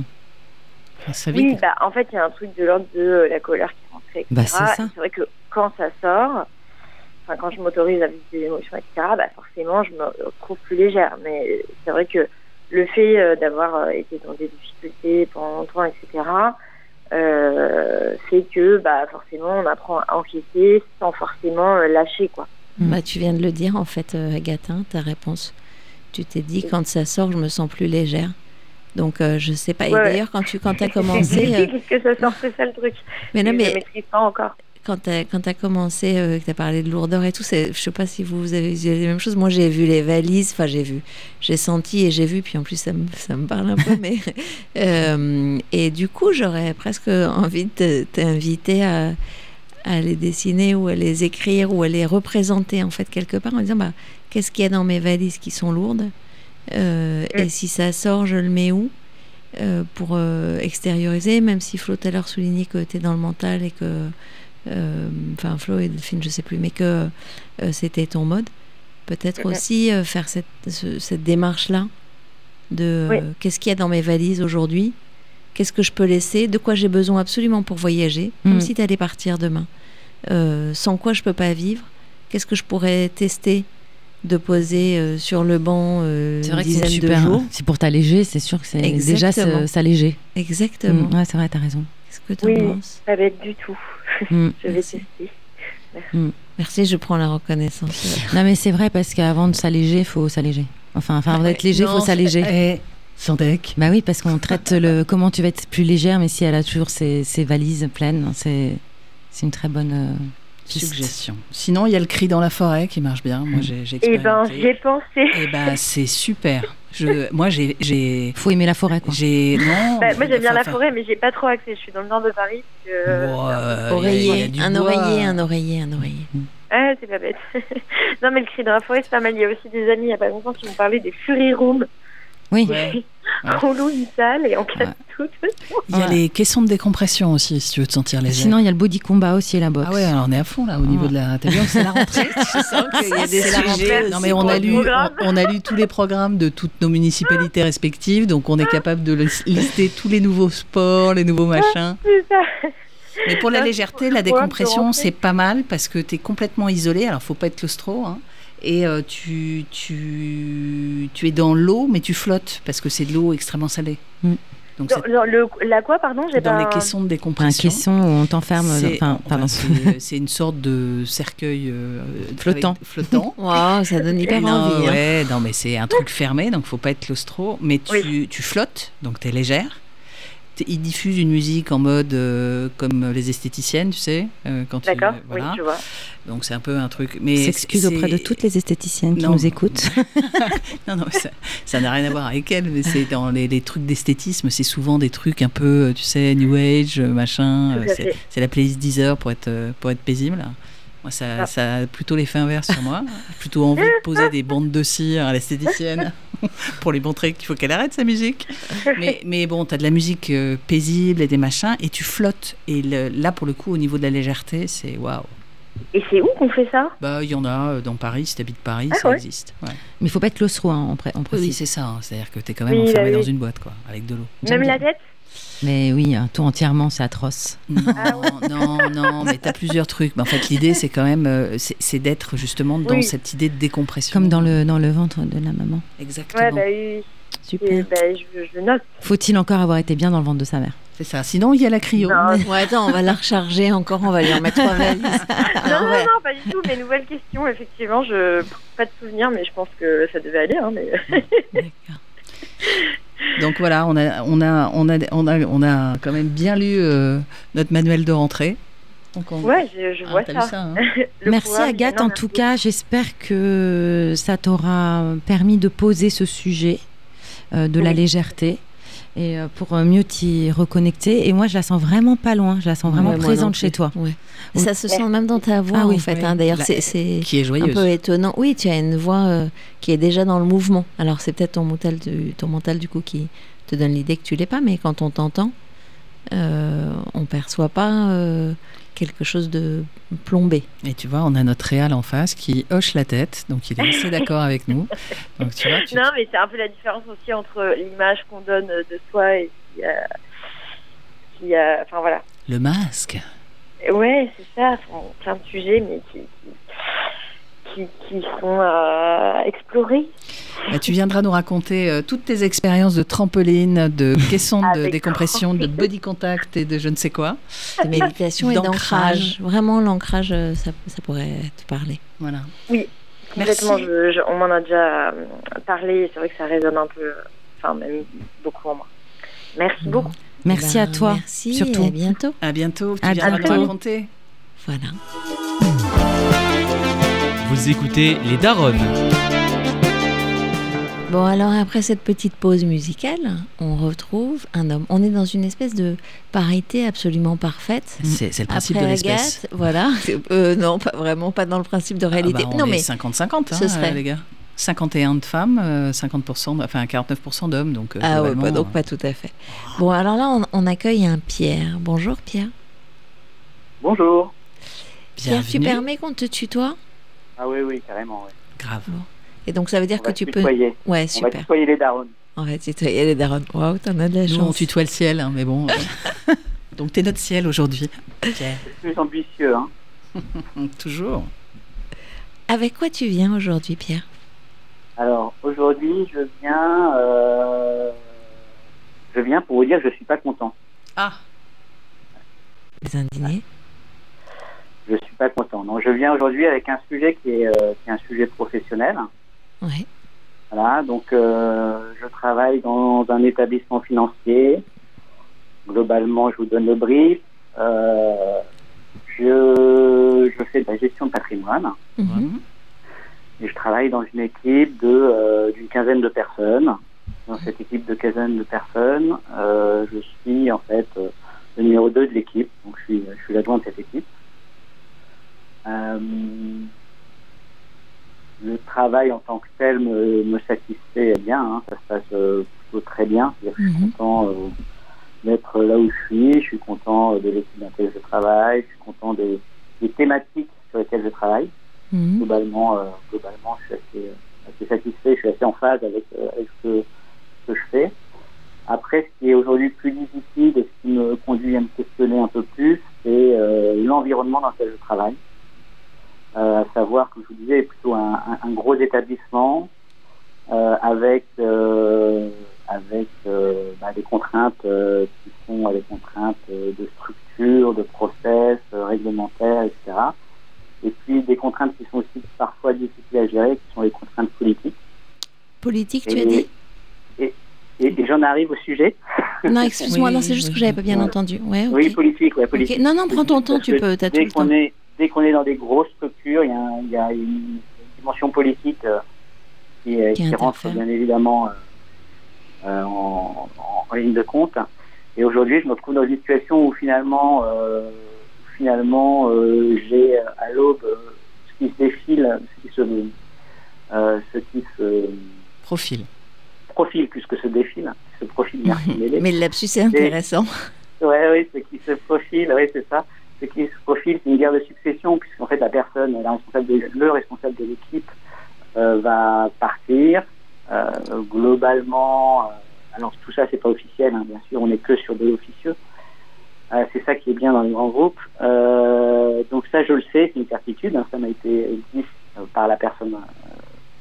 Ça oui, bah, en fait, il y a un truc de l'ordre de la colère qui rentre, etc. Bah, c'est vrai que quand ça sort, Enfin, quand je m'autorise à vivre des émotions, etc., bah forcément, je me retrouve plus légère. Mais c'est vrai que le fait euh, d'avoir été dans des difficultés pendant longtemps, etc., euh, fait que bah, forcément, on apprend à encaisser sans forcément euh, lâcher. Quoi. Bah, tu viens de le dire, en fait, euh, Agathe, hein, ta réponse. Tu t'es dit, quand ça sort, je me sens plus légère. Donc, euh, je sais pas. Et Ouais. d'ailleurs, quand tu quand as [LAUGHS] commencé. euh, Qu'est-ce que ça sort, c'est ça le truc. mais non, mais Je maîtrise pas encore. quand tu as, commencé, euh, que tu as parlé de lourdeur et tout, je sais pas si vous avez vu les mêmes choses. Moi, j'ai vu les valises, enfin, j'ai vu, j'ai senti et j'ai vu, puis en plus, ça me, ça me parle un peu. mais [LAUGHS] euh, Et du coup, j'aurais presque envie de te- t'inviter à, à les dessiner ou à les écrire ou à les représenter, en fait, quelque part, en disant bah, qu'est-ce qu'il y a dans mes valises qui sont lourdes? Euh, Mm. Et si ça sort, je le mets où Euh, pour euh, extérioriser, même si Flo tout à l'heure soulignait que tu es dans le mental et que enfin Flo et Delphine, je sais plus, mais que c'était ton mode. Peut-être aussi faire cette, ce- cette démarche-là de Oui. qu'est-ce qu'il y a dans mes valises aujourd'hui, qu'est-ce que je peux laisser, de quoi j'ai besoin absolument pour voyager, comme Mhm. si tu allais partir demain, sans quoi je peux pas vivre, qu'est-ce que je pourrais tester de poser euh, sur le banc euh, C'est une vrai que c'est dizaine de super. jours. C'est pour t'alléger, c'est sûr que c'est déjà s'alléger. Exactement. Mm, ouais, c'est vrai, t'as raison. Qu'est-ce que tu Oui. penses? Pas bête du tout. Mm. [LAUGHS] Je vais Merci. tester. Merci, je prends la reconnaissance. Non, mais c'est vrai parce qu'avant de s'alléger, il faut s'alléger. Enfin, enfin, avant d'être léger, il faut s'alléger. Eh, Sandek. Bah oui, parce qu'on traite le [LAUGHS] comment tu vas être plus légère, mais si elle a toujours ses, ses valises pleines, c'est c'est une très bonne euh, piste. Suggestion. Sinon, il y a le cri dans la forêt qui marche bien. Moi, j'ai j'ai Eh ben, expérimenté. j'ai pensé. Eh ben, c'est super. Je, [LAUGHS] moi, j'ai, j'ai, Faut aimer la forêt, quoi. j'ai, non. Bah, moi, j'aime bien la forêt, mais j'ai pas trop accès. Je suis dans le nord de Paris. euh, bon, euh, oreiller, il y a- y a du un bois. oreiller, un oreiller, un oreiller. Ah, c'est pas bête. [LAUGHS] non, mais le cri dans la forêt, c'est pas mal. Il y a aussi des amis il y a pas longtemps qui m'ont parlé des Fury Rooms. Oui. Ouais. On loue une salle et on casse tout. Il y a Ouais. les caissons de décompression aussi, si tu veux te sentir léger. Sinon, il y a le body combat aussi et la boxe. Ah ouais, alors on est à fond là au niveau de la. T'as vu, c'est la rentrée. Tu sens qu'il y a des C'est la sujets. rentrée. Non mais on a lu, on, on a lu tous les programmes de toutes nos municipalités respectives, donc on est capable de lis- lister tous les nouveaux sports, les nouveaux machins. C'est ça. Mais pour la Là, légèreté, la décompression, c'est pas mal parce que tu es complètement isolé. Alors, faut pas être claustro. Hein, et euh, tu, tu, tu es dans l'eau, mais tu flottes parce que c'est de l'eau extrêmement salée. Mm. Donc, Dans, dans le, la quoi, pardon J'ai dans pas. les caissons de Un décompression. caisson où on t'enferme. c'est Enfin, enfin, pardon. c'est- c'est une sorte de cercueil euh, Flottant. avec- flottant. [LAUGHS] Waouh, ça donne hyper non, envie. hein. ouais, non, mais c'est un truc fermé, donc faut pas être claustro. Mais tu, tu flottes, donc tu es légère. Ils diffusent une musique en mode euh, comme les esthéticiennes, tu sais, euh, quand tu- D'accord, voilà. oui, je vois. Donc c'est un peu un truc. Mais S'excuse auprès de toutes les esthéticiennes qui Non. nous écoutent. [LAUGHS] [LAUGHS] Non, non, ça- ça n'a rien à voir avec elle, mais c'est dans les, les trucs d'esthétisme, c'est souvent des trucs un peu, tu sais, New Age, euh, machin. C'est la playlist Deezer pour être, pour être paisible. Moi, ça, Ah. ça a plutôt l'effet inverse sur moi. J'ai plutôt envie de poser des bandes de cire à l'esthéticienne [LAUGHS] pour lui montrer qu'il faut qu'elle arrête sa musique. Mais, mais bon, tu as de la musique euh, paisible et des machins, et tu flottes. Et le- là, pour le coup, au niveau de la légèreté, c'est waouh. Et c'est où qu'on fait ça? Bah, il y en a euh, dans Paris, si tu habites Paris, Ah ça ouais. existe. Ouais. Mais il faut pas être claustro, hein, on, pré- on Oui, c'est ça. hein. C'est-à-dire que tu es quand même Oui, enfermé dans oui. une boîte, quoi, avec de l'eau. J'aime Même la tête? Mais oui, hein, tout entièrement, c'est atroce. Non, Ah ouais. non, non, mais tu as plusieurs trucs. Mais en fait, l'idée, c'est quand même euh, c'est d'être justement dans Oui. cette idée de décompression. Comme dans le, dans le ventre de la maman. Exactement. Ouais, bah oui. Super. Et, bah, je, je note. Faut-il encore avoir été bien dans le ventre de sa mère? C'est ça. Sinon, il y a la cryo. [LAUGHS] Ouais, attends, on va la recharger encore, on va lui en mettre trois [LAUGHS] valises. Non, non, ouais. non, pas du tout. Mais nouvelle question, effectivement, je pas de souvenir, mais je pense que ça devait aller. Hein, mais... [LAUGHS] Donc voilà, on a, on a, on a, on a, on a quand même bien lu euh, notre manuel de rentrée. Donc on- Ouais, je, je Ah, vois t'as ça. hein [LAUGHS] merci Agathe, en merci. tout cas, j'espère que ça t'aura permis de poser ce sujet euh, de la légèreté et euh, pour euh, mieux t'y reconnecter. Et moi, je la sens vraiment pas loin, je la sens vraiment Ouais, présente chez toi. Ouais. Oui. Ça se sent même dans ta voix, Ah oui, en fait. oui. hein. D'ailleurs, c'est- c'est Qui est un peu étonnant. Oui, tu as une voix euh, qui est déjà dans le mouvement. Alors, c'est peut-être ton mental, du, ton mental, du coup, qui te donne l'idée que tu l'es pas, mais quand on t'entend, euh, on perçoit pas euh, quelque chose de plombé. Et tu vois, on a notre réal en face qui hoche la tête, donc il est assez [LAUGHS] d'accord avec nous. Donc tu vois, tu, Non, mais c'est un peu la différence aussi entre l'image qu'on donne de soi et qui a. Qui a enfin voilà. le masque. Ouais, c'est ça. Sont plein de sujets, mais qui. qui, qui, qui sont à explorer. Bah, tu viendras nous raconter euh, toutes tes expériences de trampoline, de [LAUGHS] caisson de décompression, de body contact et de je ne sais quoi. De méditation et D'ancrage. Vraiment, l'ancrage, euh, ça, ça pourrait te parler. Voilà. Complètement. Merci. je- je- on m'en a déjà euh, parlé. C'est vrai que ça résonne un peu. euh, Enfin, même beaucoup en moi. Merci Bon. beaucoup. Merci Eh ben, à toi. Merci, surtout. et à bientôt. À bientôt. Tu À viendras bientôt. nous raconter. Voilà. Vous écoutez Les Daronnes. Bon, alors après cette petite pause musicale, on retrouve un homme. On est dans une espèce de parité absolument parfaite. C'est le principe Après de l'espèce. Voilà. [LAUGHS] Euh, non, pas vraiment, pas dans le principe de Ah réalité. bah, on non, est mais 50-50, hein, ce serait- euh, les gars. 51 de femmes, euh, 50%, de- enfin 49% d'hommes. Donc, euh, ah ouais, pas- donc euh, pas tout à fait. Bon, alors là, on, on accueille un Pierre. Bonjour Pierre. Bonjour. Pierre, tu permets qu'on te tutoie? Ah oui, oui, carrément. ouais. Grave. Et donc ça veut dire On que va tu peux. Ouais, On va super. tutoyer les darons. On va tutoyer les darons. Waouh, t'en as de la Nous, on chance. tutoie le ciel, hein, mais bon. euh, [LAUGHS] donc, t'es notre ciel aujourd'hui. Pierre. Plus ambitieux, hein. [LAUGHS] Toujours. Avec quoi tu viens aujourd'hui, Pierre? Alors, aujourd'hui, je viens... euh, Je viens pour vous dire que je suis pas content. Ah, Les indignés? Je suis pas content. Donc, je viens aujourd'hui avec un sujet qui est, euh, qui est un sujet professionnel. Ouais. Voilà, donc euh, je travaille dans un établissement financier. Globalement, je vous donne le brief. Euh, je, je fais de la gestion de patrimoine Mhm. et je travaille dans une équipe de euh, d'une quinzaine de personnes. Dans cette équipe de quinzaine de personnes, euh, je suis en fait euh, le numéro 2 de l'équipe, donc je suis, je suis l'adjoint de cette équipe. Euh, le travail en tant que tel me, me satisfait bien, hein, ça se passe euh, plutôt très bien. Je suis Mhm. content euh, d'être là où je suis, je suis content de l'équipe dans laquelle je travaille, je suis content des, des thématiques sur lesquelles je travaille. Mhm. Globalement, euh, globalement je suis assez, assez satisfait, je suis assez en phase avec, euh, avec ce, que, ce que je fais. Après, ce qui est aujourd'hui plus difficile et ce qui me conduit à me questionner un peu plus, c'est euh, l'environnement dans lequel je travaille. Euh, à savoir, comme je vous disais, plutôt un, un- un gros établissement euh, avec, euh, avec euh, bah, des contraintes euh, qui sont des contraintes euh, de structure, de process, euh, réglementaires, etc. Et puis des contraintes qui sont aussi parfois difficiles à gérer, qui sont les contraintes politiques. Politique, tu as Et- dit? Et, j'en arrive au sujet. Non, excuse-moi, non, c'est juste que j'avais pas bien entendu. Ouais, Oui, politique, ouais, politique. Non, non, prends ton temps, tu peux, as dès tout le temps. Est, dès qu'on est dans des grosses structures, il y a, il y a une dimension politique euh, qui, qui, rentre bien évidemment euh, euh, en, en, ligne de compte. Et aujourd'hui, je me retrouve dans une situation où finalement, finalement, j'ai à l'aube ce qui se défile, ce qui se, ce qui se profile profil plus que se défile, ce profil [LAUGHS] merci Mais le lapsus est intéressant. Oui, oui, ce qui se profile, oui, c'est ça. Ce qui se profile, c'est une guerre de succession, puisqu'en fait, la personne, la responsable de, le responsable de l'équipe euh, va partir. Euh, globalement, euh, alors tout ça, c'est pas officiel, hein, bien sûr, on n'est que sur de l'officieux. c'est ça qui est bien dans les grands groupes. donc ça, je le sais, c'est une certitude. Hein, ça m'a été dit par la personne,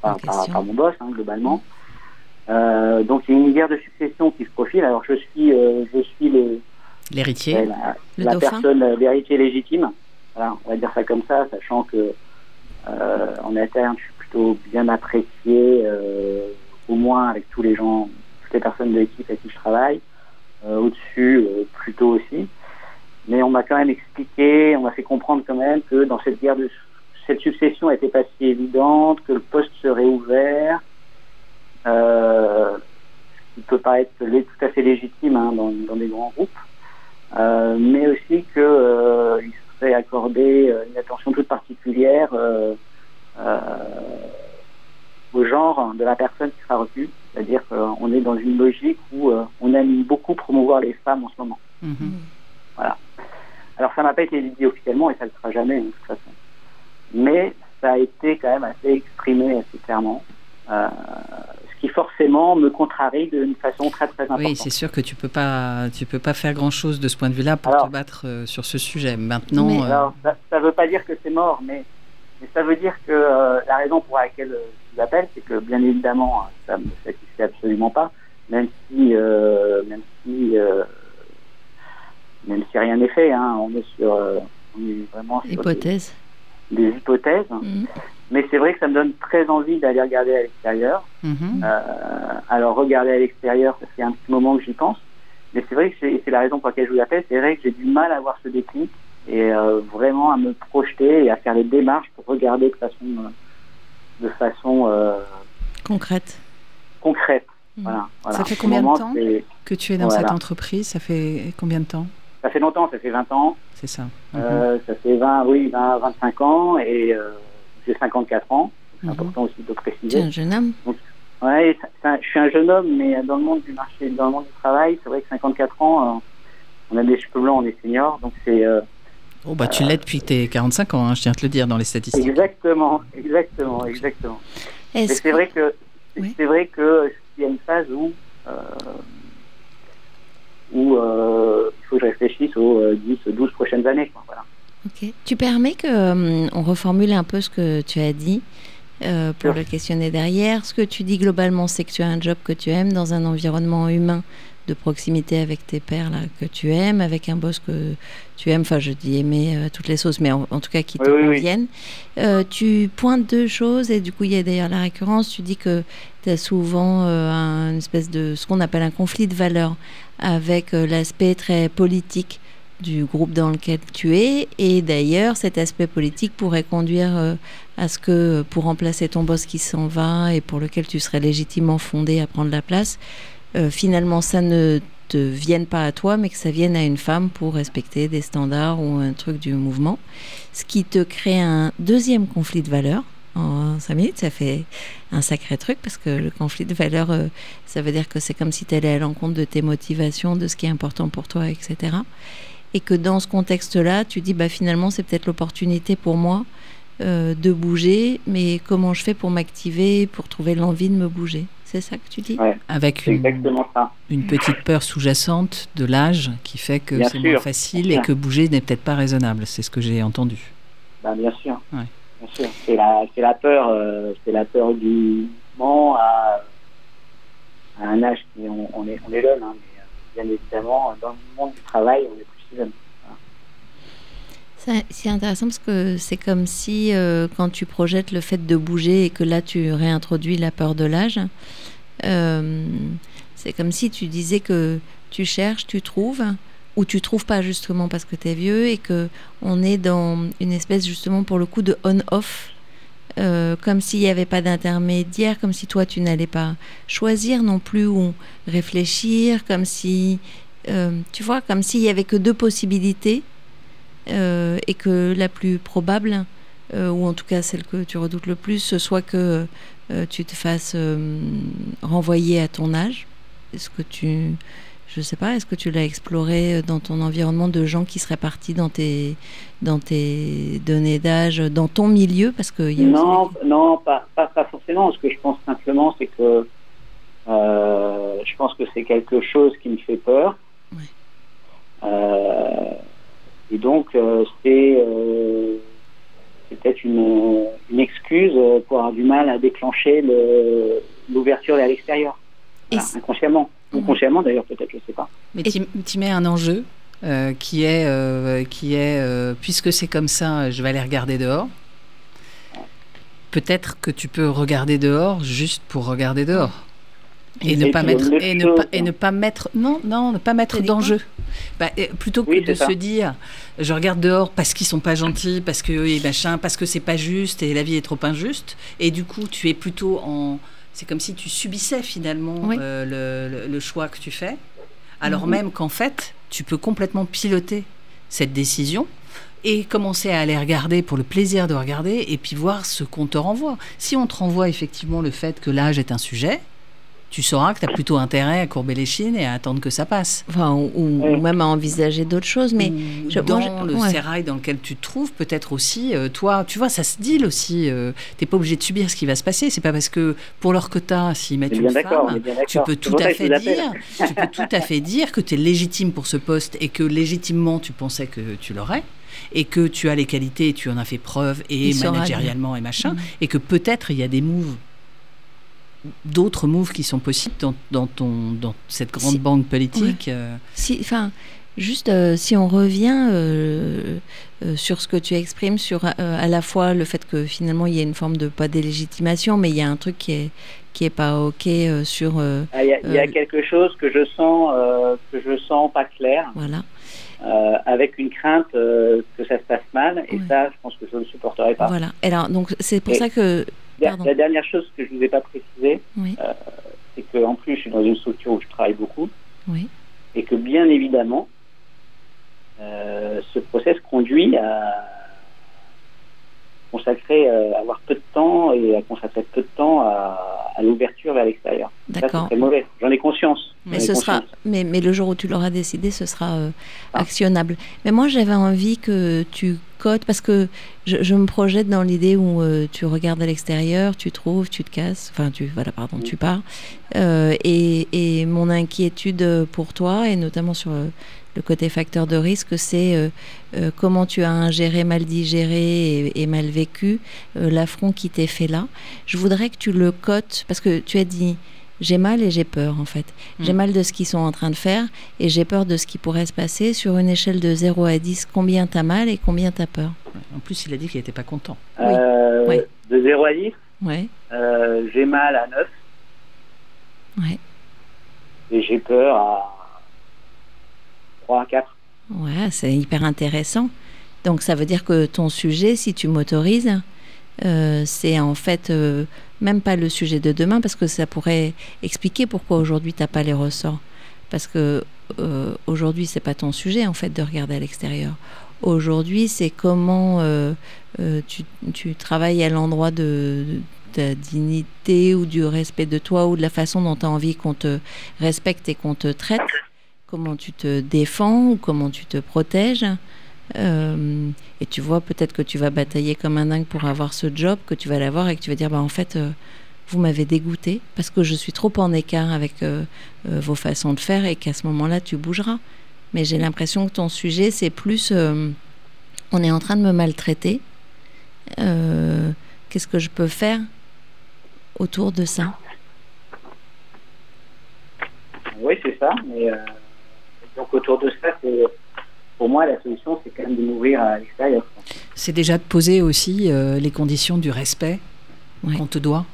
par, par, mon boss, hein, globalement. Donc il y a une guerre de succession qui se profile. Alors je suis, je suis le l'héritier, la, personne, euh, l'héritier légitime. Voilà, on va dire ça comme ça, sachant que en interne, je suis plutôt bien apprécié, au moins avec tous les gens, toutes les personnes de l'équipe avec qui je travaille. Au-dessus, plutôt aussi. Mais on m'a quand même expliqué, on m'a fait comprendre quand même que dans cette guerre de cette succession n'était pas si évidente, que le poste serait ouvert, euh, qui peut paraître tout à fait légitime hein, dans, dans, des grands groupes, euh, mais aussi qu'il euh, serait accordé une attention toute particulière euh, au genre de la personne qui sera retenue. C'est-à-dire qu'on est dans une logique où on aime beaucoup promouvoir les femmes en ce moment. Mm-hmm. Voilà. Alors ça n'a pas été dit officiellement et ça ne le sera jamais hein, de toute façon. Mais ça a été quand même assez exprimé assez clairement. Euh, qui forcément me contrarie d'une façon très très importante. Oui, c'est sûr que tu peux pas tu peux pas faire grand chose de ce point de vue-là pour te battre euh, sur ce sujet. Maintenant, euh, alors, ça ne veut pas dire que c'est mort, mais, mais ça veut dire que euh, la raison pour laquelle je vous appelle, c'est que bien évidemment, ça me satisfait absolument pas, même si même si même si rien n'est fait, hein, on est sur on est vraiment sur hypothèse. Des, hypothèses. Mhm. Mais c'est vrai que ça me donne très envie d'aller regarder à l'extérieur. Mhm. Euh, alors regarder à l'extérieur, ça fait un petit moment que j'y pense. Mais c'est vrai que c'est la raison pour laquelle je vous appelle. C'est vrai que j'ai du mal à avoir ce déclic et euh, vraiment à me projeter et à faire les démarches pour regarder de façon, euh, de façon concrète. Concrète. Mhm. Voilà, Ça fait combien de temps que tu es dans cette entreprise? Ça fait combien de temps? Ça fait longtemps, ça fait 20 ans. C'est ça. Ça fait 20, oui, 20, 25 ans et j'ai 54 ans, c'est mhm. important aussi de préciser. Tu es un jeune homme Oui, je suis un jeune homme, mais dans le monde du marché, dans le monde du travail, c'est vrai que 54 ans, euh, on a des cheveux blancs, on est senior, donc c'est... Euh, oh bah tu l'es depuis tes 45 ans, hein, je tiens à te le dire dans les statistiques. Exactement, exactement, exactement. C'est vrai que c'est vrai que il y a une phase où euh, où il faut que je réfléchisse aux 10, 12 prochaines années. voilà. Ok. Tu permets que euh, on reformule un peu ce que tu as dit euh, pour le questionner derrière. Ce que tu dis globalement, c'est que tu as un job que tu aimes dans un environnement humain de proximité avec tes pères là, que tu aimes, avec un boss que tu aimes, enfin je dis aimer euh, toutes les sauces, mais en, tout cas qui te conviennent. tu pointes deux choses, et du coup il y a d'ailleurs la récurrence, tu dis que tu as souvent un espèce de ce qu'on appelle un conflit de valeurs avec l'aspect très politique du groupe dans lequel tu es. Et d'ailleurs, cet aspect politique pourrait conduire euh, à ce que, pour remplacer ton boss qui s'en va et pour lequel tu serais légitimement fondé à prendre la place, euh, finalement, ça ne te vienne pas à toi, mais que ça vienne à une femme pour respecter des standards ou un truc du mouvement. Ce qui te crée un deuxième conflit de valeurs. En cinq minutes, ça fait un sacré truc parce que le conflit de valeurs, euh, ça veut dire que c'est comme si tu allais à l'encontre de tes motivations, de ce qui est important pour toi, etc et que dans ce contexte-là, tu dis bah finalement c'est peut-être l'opportunité pour moi euh, de bouger, mais comment je fais pour m'activer, pour trouver l'envie de me bouger? C'est ça que tu dis? Avec une, une, petite peur sous-jacente de l'âge qui fait que c'est moins facile et que bouger n'est peut-être pas raisonnable. C'est ce que j'ai entendu. Bah, bien sûr. C'est la, la, peur, euh, c'est la peur du mouvement à, un âge qui on, est, on est jeune, hein, mais euh, bien évidemment dans le monde du travail on est c'est intéressant parce que c'est comme si euh, quand tu projettes le fait de bouger et que là tu réintroduis la peur de l'âge, euh, C'est comme si tu disais que tu cherches, tu trouves, ou tu trouves pas justement parce que tu es vieux et que on est dans une espèce justement pour le coup de on-off. euh, comme s'il n'y avait pas d'intermédiaire, comme si toi tu n'allais pas choisir non plus ou réfléchir, comme si, euh, tu vois, comme s'il y avait que deux possibilités euh, et que la plus probable, euh, ou en tout cas celle que tu redoutes le plus, ce soit que tu te fasses renvoyer à ton âge. Est-ce que tu, je sais pas, est-ce que tu l'as exploré dans ton environnement de gens qui seraient partis dans tes, dans tes données d'âge, dans ton milieu, parce que il y a aussi Non, non, pas, pas, pas forcément. Ce que je pense simplement, c'est que je pense que c'est quelque chose qui me fait peur. Euh, et donc, euh, c'est euh, peut-être une, une excuse pour avoir du mal à déclencher le- l'ouverture vers l'extérieur. Voilà, inconsciemment. Ou consciemment, d'ailleurs, peut-être, je sais pas. Mais tu mets un enjeu euh, qui est, euh, qui est euh, puisque c'est comme ça, je vais aller regarder dehors. Peut-être que tu peux regarder dehors juste pour regarder dehors. Et, Et ne pas mettre et ne pas et ne pas mettre non non ne pas mettre d'enjeu Bah, et plutôt que Oui, de ça. se dire je regarde dehors parce qu'ils sont pas gentils parce que et machin parce que c'est pas juste et la vie est trop injuste et du coup tu es plutôt en c'est comme si tu subissais finalement Oui. euh, le, le- le choix que tu fais alors Mhm. même qu'en fait tu peux complètement piloter cette décision et commencer à aller regarder pour le plaisir de regarder et puis voir ce qu'on te renvoie. Si on te renvoie effectivement le fait que l'âge est un sujet, tu sauras que tu as plutôt intérêt à courber les chines et à attendre que ça passe. enfin, ou, ou Ouais. même à envisager d'autres choses, mais Ou je- dans moi, je- le ouais. sérail dans lequel tu te trouves, peut-être aussi, euh, toi, tu vois, ça se deal aussi. euh, T'es pas obligé de subir ce qui va se passer. C'est pas parce que pour leur quota, s'ils mettent une femme, tu peux tout à fait dire, tu peux tout à fait dire que tu es légitime pour ce poste et que légitimement tu pensais que tu l'aurais et que tu as les qualités et tu en as fait preuve et Il managérialement et machin Mhm. et que peut-être il y a des moves d'autres moves qui sont possibles dans, dans ton dans cette grande Si- banque politique euh, Si, enfin, juste euh, si on revient euh, euh, sur ce que tu exprimes, sur euh, à la fois le fait que finalement il y a une forme de pas délégitimation, mais il y a un truc qui est qui est pas ok euh, sur euh, Ah, Il y a, il y a quelque chose que je sens, euh, que je sens pas clair, voilà, euh, avec une crainte euh, que ça se passe mal, et Ouais. ça, je pense que je ne le supporterai pas. voilà. Alors donc c'est pour Et- ça que La, dernière chose que je vous ai pas précisé, oui, c'est que en plus, je suis dans une structure où je travaille beaucoup, oui, et que bien évidemment, euh, ce process conduit à consacrer, euh, avoir peu de temps et à consacrer peu de temps à, à l'ouverture vers l'extérieur. C'est d'accord. très mauvais. J'en ai conscience. Mais ce sera, mais, mais le jour où tu l'auras décidé, ce sera euh, Ah. actionnable. Mais moi, j'avais envie que tu cotes parce que je, je me projette dans l'idée où euh, tu regardes à l'extérieur, tu trouves, tu te casses, enfin tu, voilà, pardon, Mm. tu pars. Euh, et, et mon inquiétude pour toi, et notamment sur le côté facteur de risque, c'est euh, euh, comment tu as ingéré, mal digéré et, et mal vécu euh, l'affront qui t'est fait là. Je voudrais que tu le cotes parce que tu as dit j'ai mal et j'ai peur en fait. J'ai Mm. mal de ce qu'ils sont en train de faire et j'ai peur de ce qui pourrait se passer. Sur une échelle de 0 à 10, combien t'as mal et combien t'as peur? En plus il a dit qu'il n'était pas content Oui. Euh, Oui. De 0 à 10, Ouais, euh, j'ai mal à 9 ouais, et j'ai peur à 3 à 4. ouais, c'est hyper intéressant. Donc ça veut dire que ton sujet, si tu m'autorises, euh, c'est en fait euh, même pas le sujet de demain parce que ça pourrait expliquer pourquoi aujourd'hui t'as pas les ressorts. Parce que euh, aujourd'hui c'est pas ton sujet en fait de regarder à l'extérieur. Aujourd'hui c'est comment euh, tu, tu travailles à l'endroit de, de ta dignité ou du respect de toi ou de la façon dont tu as envie qu'on te respecte et qu'on te traite. Comment tu te défends ou comment tu te protèges. Euh, et tu vois peut-être que tu vas batailler comme un dingue pour avoir ce job, que tu vas l'avoir et que tu vas dire bah en fait euh, vous m'avez dégoûté parce que je suis trop en écart avec euh, vos façons de faire et qu'à ce moment-là tu bougeras. Mais j'ai l'impression que ton sujet c'est plus on est en train de me maltraiter. Qu'est-ce que je peux faire autour de ça? Oui, c'est ça. Donc autour de ça, pour moi, la solution, c'est quand même de m'ouvrir à l'extérieur. c'est déjà de poser aussi euh, les conditions du respect Ouais. qu'on te doit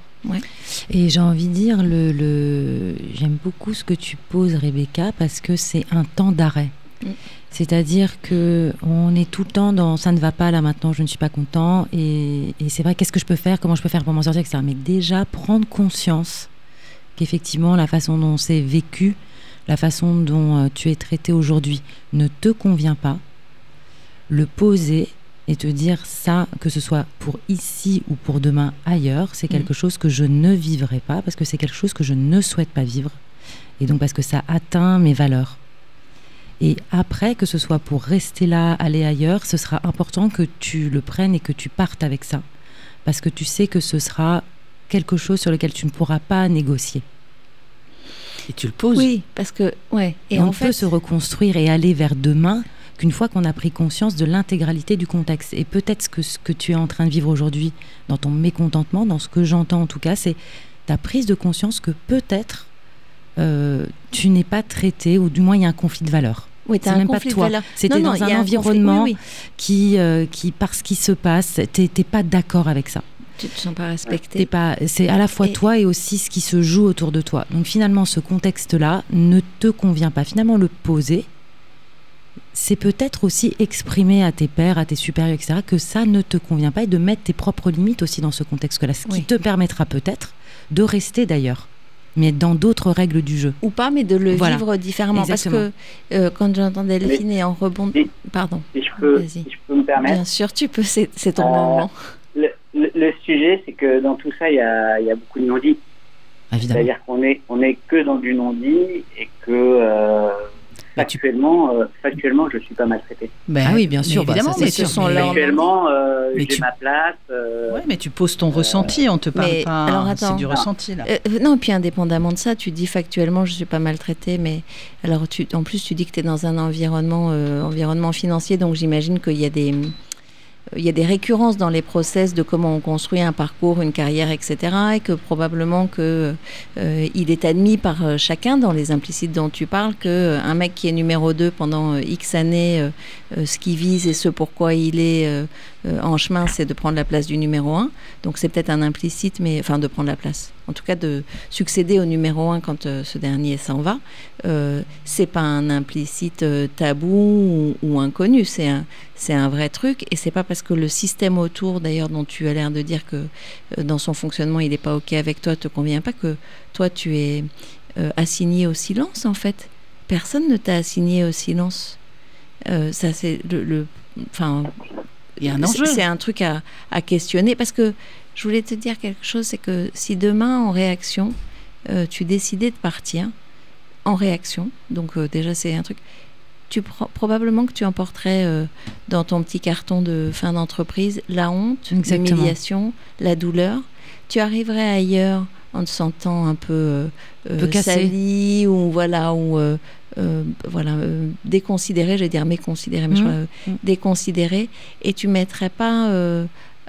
Et j'ai envie de dire, le, le... j'aime beaucoup ce que tu poses, Rebecca, parce que c'est un temps d'arrêt. Mm. C'est-à-dire que on est tout le temps dans ça ne va pas là maintenant, je ne suis pas content et, c'est vrai qu'est-ce que je peux faire, comment je peux faire pour m'en sortir, etc. Mais déjà prendre conscience qu'effectivement la façon dont c'est vécu, la façon dont euh, tu es traité aujourd'hui ne te convient pas, le poser et te dire ça, que ce soit pour ici ou pour demain ailleurs, c'est quelque mm. chose que je ne vivrai pas parce que c'est quelque chose que je ne souhaite pas vivre et donc parce que ça atteint mes valeurs. Et après, que ce soit pour rester là, aller ailleurs, ce sera important que tu le prennes et que tu partes avec ça. Parce que tu sais que ce sera quelque chose sur lequel tu ne pourras pas négocier. Et tu le poses. Oui, parce que ouais. Et, on peut se reconstruire et aller vers demain qu'une fois qu'on a pris conscience de l'intégralité du contexte. Et peut-être que ce que tu es en train de vivre aujourd'hui, dans ton mécontentement, dans ce que j'entends en tout cas, c'est ta prise de conscience que peut-être euh, tu n'es pas traité, ou du moins il y a un conflit de valeurs. Oui, c'est même pas toi. C'était dans un, environnement qui, euh, qui, parce qu'il se passe, tu n'es pas d'accord avec ça. Tu te sens pas respecté. Pas, c'est à la fois toi et aussi ce qui se joue autour de toi. Donc finalement, ce contexte-là ne te convient pas. Finalement, le poser, c'est peut-être aussi exprimer à tes pères, à tes supérieurs, etc., que ça ne te convient pas et de mettre tes propres limites aussi dans ce contexte-là. Ce qui te permettra peut-être de rester d'ailleurs mais dans d'autres règles du jeu. Ou pas, mais de le vivre différemment. Parce que euh, quand j'entends Delphine et en rebond... Pardon. Si je, peux, me permettre. Bien sûr, tu peux, c'est ton euh, moment. Le, sujet, c'est que dans tout ça, il y a, y a, beaucoup de non-dits. C'est-à-dire qu'on est, on est que dans du non-dit et que... Euh, Factuellement, euh, factuellement, je suis pas maltraité. Ben, ah oui, bien sûr, bah, évidemment, mais ce sont Factuellement, euh, j'ai ma place. Euh, ouais, mais tu poses ton ressenti, on te parle pas. Alors c'est du ressenti là. non, et puis indépendamment de ça, tu dis factuellement, je suis pas maltraité, mais alors tu, en plus, tu dis que tu es dans un environnement, environnement financier, donc j'imagine qu'il y a des il y a des récurrences dans les process de comment on construit un parcours, une carrière, etc. Et que probablement que euh, est admis par euh, chacun dans les implicites dont tu parles que euh, un mec qui est numéro 2 pendant X années, ce qu'il vise et ce pourquoi il est en chemin, c'est de prendre la place du numéro 1. Donc c'est peut-être un implicite, mais enfin de prendre la place. En tout cas de succéder au numéro 1 quand ce dernier s'en va. c'est pas un implicite tabou ou, ou inconnu, c'est un, c'est un vrai truc. Et c'est pas parce que le système autour d'ailleurs dont tu as l'air de dire que euh, dans son fonctionnement il n'est pas ok avec toi te convient pas que toi tu es euh, assigné au silence en fait. Personne ne t'a assigné au silence. Euh, ça c'est le, enfin il y a un enjeu. c'est un truc à, à, questionner parce que je voulais te dire quelque chose c'est que si demain en réaction tu décidais de partir en réaction donc déjà c'est un truc tu probablement que tu emporterais euh, dans ton petit carton de fin d'entreprise la honte, l'humiliation, la douleur. Tu arriverais ailleurs en te sentant un peu, euh, euh sali ou voilà ou euh, voilà déconsidéré, je vais dire méconsidéré, mais je mmh. Mmh. déconsidéré, et tu mettrais pas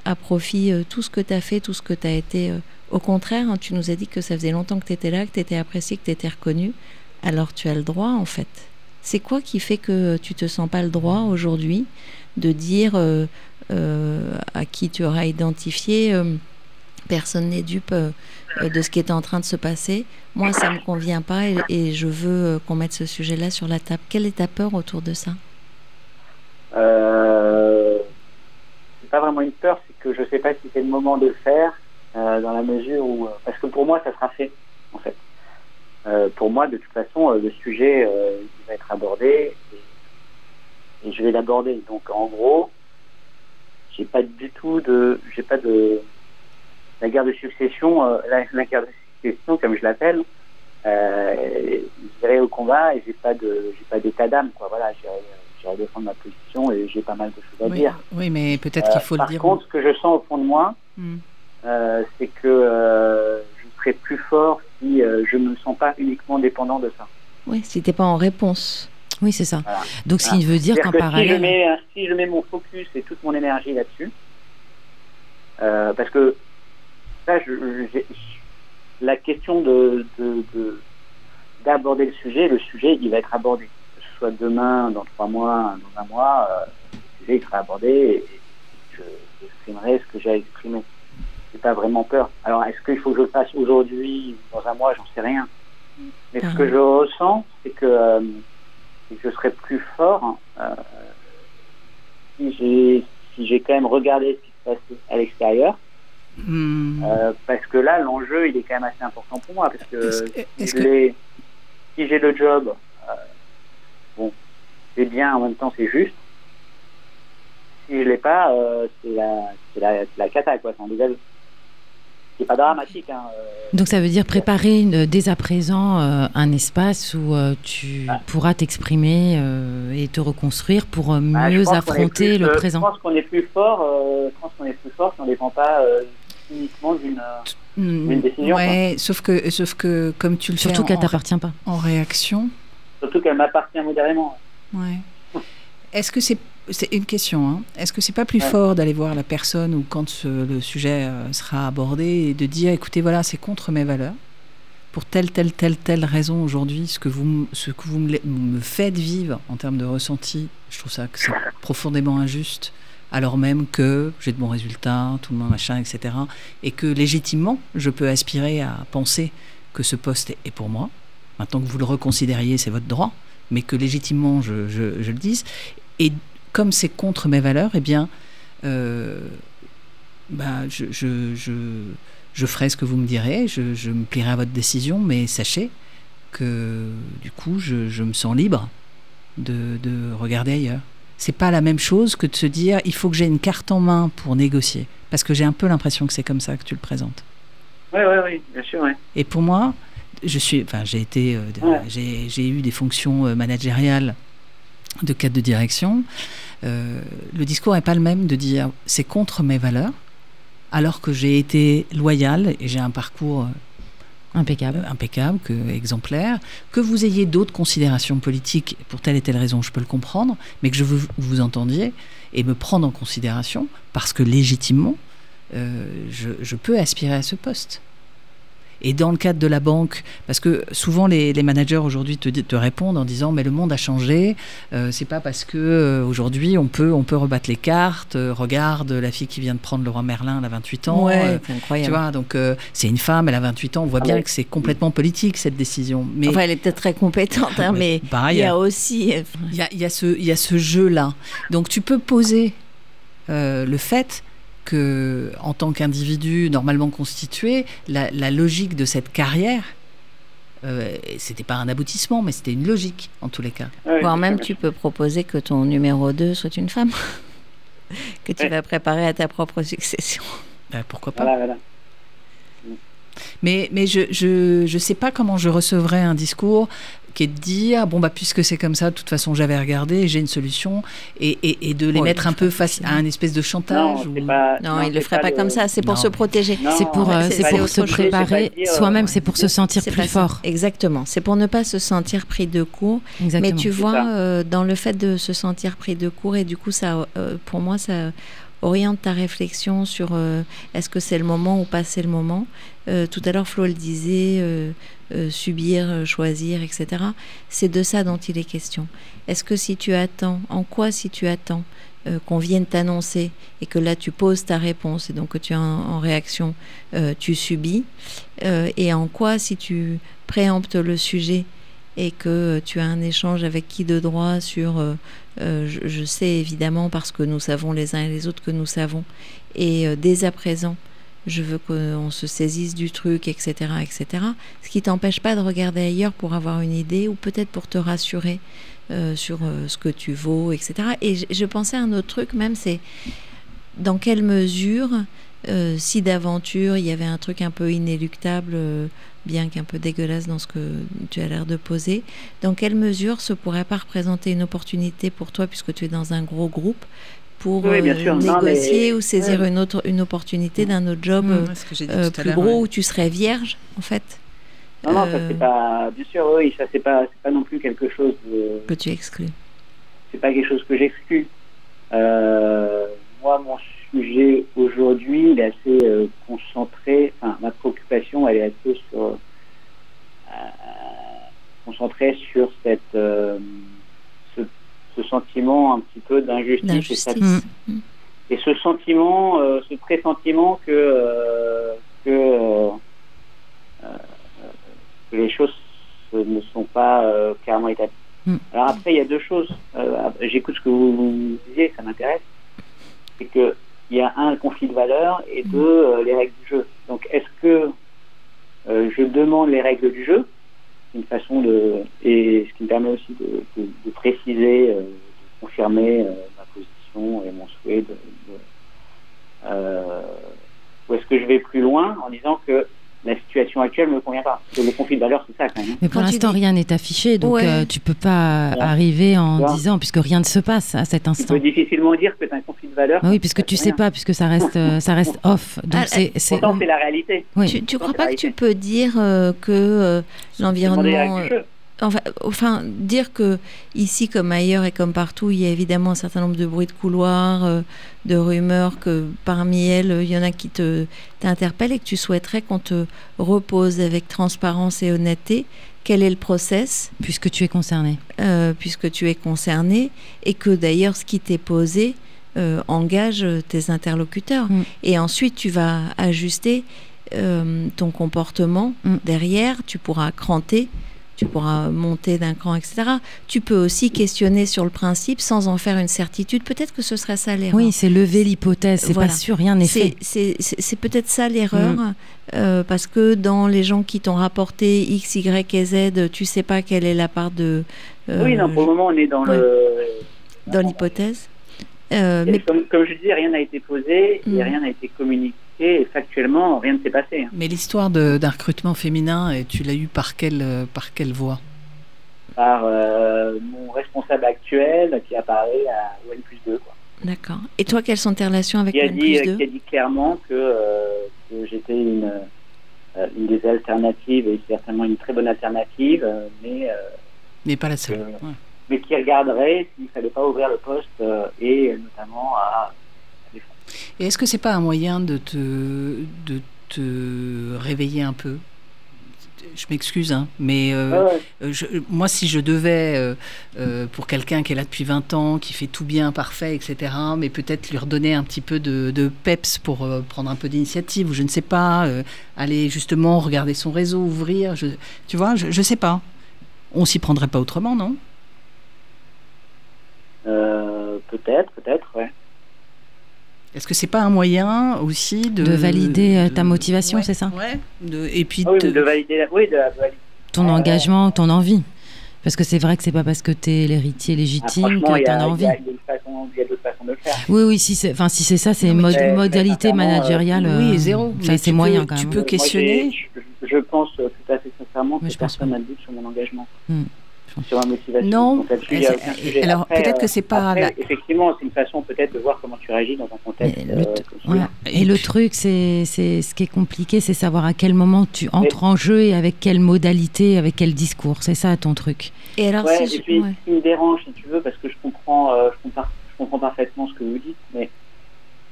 à profit tout ce que tu as fait, tout ce que tu as été. au contraire, hein, tu nous as dit que ça faisait longtemps que tu étais là, que tu étais apprécié, que tu étais reconnu. Alors tu as le droit en fait. C'est quoi qui fait que tu te sens pas le droit aujourd'hui de dire euh, euh, à qui tu auras identifié euh, personne n'est dupe de ce qui est en train de se passer? Moi, ça me convient pas et, je veux qu'on mette ce sujet-là sur la table. Quelle est ta peur autour de ça? Euh, C'est pas vraiment une peur, c'est que je sais pas si c'est le moment de le faire dans la mesure où, parce que pour moi, ça sera fait en fait. Euh, pour moi, de toute façon, euh, le sujet euh, va être abordé et, je vais l'aborder. Donc, en gros, j'ai pas du tout de, j'ai pas de la guerre de succession, la, guerre de succession, comme je l'appelle. Euh, j'irai au combat et j'ai pas de, j'ai pas d'état d'âme, quoi. Voilà, j'irai défendre ma position et j'ai pas mal de choses à dire. Oui, mais peut-être qu'il faut le dire. Par contre, ce que je sens au fond de moi, hmm. c'est que serai plus fort si euh, je ne me sens pas uniquement dépendant de ça. Oui, si tu n'es pas en réponse. Oui, c'est ça. Donc, ce qui veut dire qu'en parallèle. Si je, mets, si je, mets, mon focus et toute mon énergie là-dessus, euh, parce que là, je, la question de, d'aborder le sujet, le sujet, il va être abordé. Soit demain, dans trois mois, dans un mois, euh, le sujet, il sera abordé et je, j'exprimerai ce que j'ai à exprimer. j'ai pas vraiment peur. Alors, est-ce qu'il faut que je le fasse aujourd'hui, dans un mois, j'en sais rien. Mais ce que je ressens, c'est que, euh, que je serai plus fort euh, si j'ai si quand même regardé ce qui se passe à l'extérieur. Hmm. Euh, parce que là, l'enjeu, il est quand même assez important pour moi. Parce que, si, je que- j'ai le job, euh, bon, c'est bien, en même temps, c'est juste. Si je l'ai pas, euh, c'est la, c'est la, la cata, quoi. C'est un désastre. C'est pas dramatique, hein. euh, Donc ça veut dire préparer une- dès à présent euh, un espace où euh, tu Ah. pourras t'exprimer euh, et te reconstruire pour euh, bah, je mieux affronter plus, le euh, présent. Je pense qu'on est plus fort, euh, je pense qu'on est plus fort si on dépend pas euh, uniquement d'une. euh, une décision, Ouais, sauf que, sauf que comme tu le Surtout fais qu'elle en, t'appartient pas. en réaction, surtout qu'elle m'appartient modérément. ouais. Est-ce que c'est c'est une question hein. Est-ce que c'est pas plus Ouais. fort d'aller voir la personne ou quand ce- le sujet euh, sera abordé et de dire écoutez voilà c'est contre mes valeurs pour telle telle telle telle raison aujourd'hui ce que vous ce que vous me, me faites vivre en termes de ressenti je trouve ça que c'est profondément injuste alors même que j'ai de bons résultats tout le monde machin etc et que légitimement je peux aspirer à penser que ce poste est pour moi maintenant que vous le reconsidériez c'est votre droit mais que légitimement je, je- je le dise et comme c'est contre mes valeurs, eh bien, euh, bah, je, ferai ce que vous me direz, je, me plierai à votre décision, mais sachez que du coup, je, me sens libre de, de regarder ailleurs. C'est pas la même chose que de se dire il faut que j'ai une carte en main pour négocier, parce que j'ai un peu l'impression que c'est comme ça que tu le présentes. Oui, oui, oui, bien sûr. Et pour moi, je suis, enfin, j'ai été, euh, Ouais. j'ai, eu des fonctions euh, managériales de cadre de direction. Euh, le discours n'est pas le même de dire c'est contre mes valeurs, alors que j'ai été loyal et j'ai un parcours euh, Impeccable. impeccable, que, exemplaire, que vous ayez d'autres considérations politiques pour telle et telle raison, je peux le comprendre, mais que je veux que vous entendiez et me prendre en considération parce que légitimement, euh, je, je peux aspirer à ce poste. Et dans le cadre de la banque, parce que souvent les, les managers aujourd'hui te, répondent en disant mais le monde a changé, euh, c'est pas parce que euh, aujourd'hui on peut on peut rebattre les cartes, euh, regarde la fille qui vient de prendre le roi Merlin, elle a 28 ans, euh, c'est incroyable. tu vois, donc c'est une femme, elle a 28 ans, on voit bien ouais. que c'est complètement politique cette décision. Mais Enfin, elle est peut-être très compétente, hein, mais il y a aussi. il y a, il y a ce, il y a ce jeu-là. Donc tu peux poser euh, le fait que, en tant qu'individu normalement constitué, la, la logique de cette carrière, euh, c'était pas un aboutissement, mais c'était une logique en tous les cas. Ouais, Voire même, tu peux proposer que ton numéro 2 soit une femme. [LAUGHS] que tu vas préparer à ta propre succession. Euh, pourquoi pas Voilà, voilà. Mais, mais je, je, je sais pas comment je recevrais un discours qui est de dire bon bah puisque c'est comme ça de toute façon j'avais regardé j'ai une solution et, et, et de les mettre un peu face à un espèce de Non, chantage c'est ou- pas. Non, il le ferait pas, le- comme ça, c'est pour Non, se protéger. Non, C'est pour, euh, c'est pour se préparer soi-même, c'est pour se sentir plus fort. Exactement. C'est pour ne pas se sentir pris de court. Exactement. Mais tu vois, euh, dans le fait de se sentir pris de court, et du coup, ça, euh, pour moi, ça oriente ta réflexion sur euh, est-ce que c'est le moment ou pas c'est le moment. Euh, tout à l'heure, Flo le disait, euh, subir, choisir, etc. C'est de ça dont il est question. Est-ce que si tu attends, en quoi si tu attends qu'on vienne t'annoncer et que là tu poses ta réponse et donc que tu es en, en réaction, tu subis, et en quoi si tu préemptes le sujet et que tu as un échange avec qui de droit sur, euh, euh, je, sais évidemment parce que nous savons les uns et les autres que nous savons, et euh, dès à présent, je veux qu'on se saisisse du truc, etc., etc. Ce qui t'empêche pas de regarder ailleurs pour avoir une idée ou peut-être pour te rassurer sur ce que tu vaux, etc. Et je, je pensais à un autre truc même, c'est dans quelle mesure, euh, si d'aventure il y avait un truc un peu inéluctable, euh, bien qu'un peu dégueulasse dans ce que tu as l'air de poser, dans quelle mesure ce pourrait pas représenter une opportunité pour toi, puisque tu es dans un gros groupe, pour Oui, bien euh. Non, négocier mais- ou saisir ouais. une autre une opportunité d'un autre job Mmh, euh, euh, plus gros ouais. où tu serais vierge, en fait, Non, non, ça c'est pas. Bien sûr, oui, ça c'est pas, pas non plus quelque chose de. que tu exclus. C'est pas quelque chose que j'exclus. Euh, moi, mon sujet aujourd'hui, il est assez euh, concentré. Enfin, ma préoccupation, elle est assez sur. Euh, concentrée sur cette. euh, ce, ce sentiment un petit peu d'injustice. et Mm. Et ce sentiment ce pressentiment que que, que les choses ne sont pas euh, clairement établies. Mm. Alors après, il y a deux choses. Euh, J'écoute ce que vous, vous disiez, ça m'intéresse. C'est que il y a un conflit de valeurs et deux euh, les règles du jeu. Donc est-ce que euh, je demande les règles du jeu une façon de et ce qui me permet aussi de, de- de préciser, euh, de confirmer euh, ma position et mon souhait de, de- euh, ou est-ce que je vais plus loin en disant que la situation actuelle me convient pas Parce que le conflit de valeurs, c'est ça quand même. Mais pour tu l'instant, dis- rien n'est affiché, donc Ouais. euh, tu peux pas Ouais. arriver en Ouais. disant, puisque rien ne se passe à cet Tu instant. peux difficilement dire que tu as un conflit de valeurs. Ah oui, puisque tu sais pas, puisque ça reste, euh, ça reste off. Donc Ah, c'est, c'est, Pourtant, c'est la réalité. oui. Tu, tu Non, crois c'est pas que tu peux dire euh, que euh, l'environnement. Enfin, enfin, dire que ici comme ailleurs et comme partout, il y a évidemment un certain nombre de bruits de couloir, euh, de rumeurs que parmi elles, il y en a qui te t'interpellent et que tu souhaiterais qu'on te repose avec transparence et honnêteté. Quel est le process? Puisque tu es concerné. euh, puisque tu es concerné et que d'ailleurs ce qui t'est posé euh, engage tes interlocuteurs. Mm. Et ensuite, tu vas ajuster ton comportement Mm. derrière, tu pourras cranter, tu pourras monter d'un cran, etc. Tu peux aussi questionner sur le principe sans en faire une certitude. Peut-être que ce serait ça l'erreur. Oui, c'est lever l'hypothèse. C'est Voilà. pas sûr, rien n'est fait. C'est peut-être ça l'erreur, Mm. euh, parce que dans les gens qui t'ont rapporté X, Y et Z, tu sais pas quelle est la part de... euh, oui, non, pour le moment, on est dans ouais. le. dans l'hypothèse. Euh, mais Comme, comme je disais, rien n'a été posé Mm. et rien n'a été communiqué. Et factuellement, rien ne s'est passé. hein. Mais l'histoire d'un recrutement féminin, et tu l'as eu par quelle, euh, par quelle voie? Par euh, mon responsable actuel qui apparaît à ON plus 2. Quoi. d'accord. Et toi, quelles sont tes relations avec Qui, a N dit, plus qui a dit clairement que, euh, que j'étais une, euh, une des alternatives et certainement une très bonne alternative, euh, mais, euh, Mais pas la seule. Euh, Ouais. mais qui regarderait s'il ne fallait pas ouvrir le poste euh, et notamment à. Et est-ce que c'est pas un moyen de te, de te réveiller un peu? Je m'excuse, hein, mais euh, ouais. Euh, je- moi, si je devais, euh, euh, pour quelqu'un qui est là depuis 20 ans, qui fait tout bien, parfait, etc., mais peut-être lui redonner un petit peu de, de peps pour prendre un peu d'initiative, ou je ne sais pas, aller justement regarder son réseau, ouvrir, je, tu vois, je ne sais pas. On s'y prendrait pas autrement, non? Peut-être, peut-être, ouais. Est-ce que c'est pas un moyen aussi de, De valider euh, de- ta motivation, Ouais, c'est ça ouais, de- et puis Ah oui, de- de valider la... Oui, de la-. Ton Ouais. engagement, ton envie. Parce que c'est vrai que c'est pas parce que tu es l'héritier Ah, légitime il que tu a, en as envie. a- il y a une façon- il y a d'autres façons de le faire. Oui, oui, si c'est, enfin, si c'est ça, c'est mod- modalité sincèrement, managériale. euh, oui, euh, zéro. Mais c'est tu moyen peux- quand tu même. peux Moi, questionner. Je, je pense euh, tout à fait sincèrement que je personne pas. n'a de doute sur mon engagement. Hmm. Sur ma motivation. Non, Donc là-dessus, il y a c'est- aucun sujet. alors, Après, peut-être que euh, c'est pas après, la- Effectivement, c'est une façon peut-être de voir comment tu réagis dans un contexte. Le euh, t- Voilà. Et, le truc, c'est, c'est ce qui est compliqué, c'est savoir à quel moment tu entres en jeu et avec quelle modalité, avec quel discours. C'est ça ton truc. Et alors, Ouais, si et je- puis, ouais. ce qui me dérange, si tu veux, parce que je comprends, euh, je comprends, je comprends parfaitement ce que vous dites, mais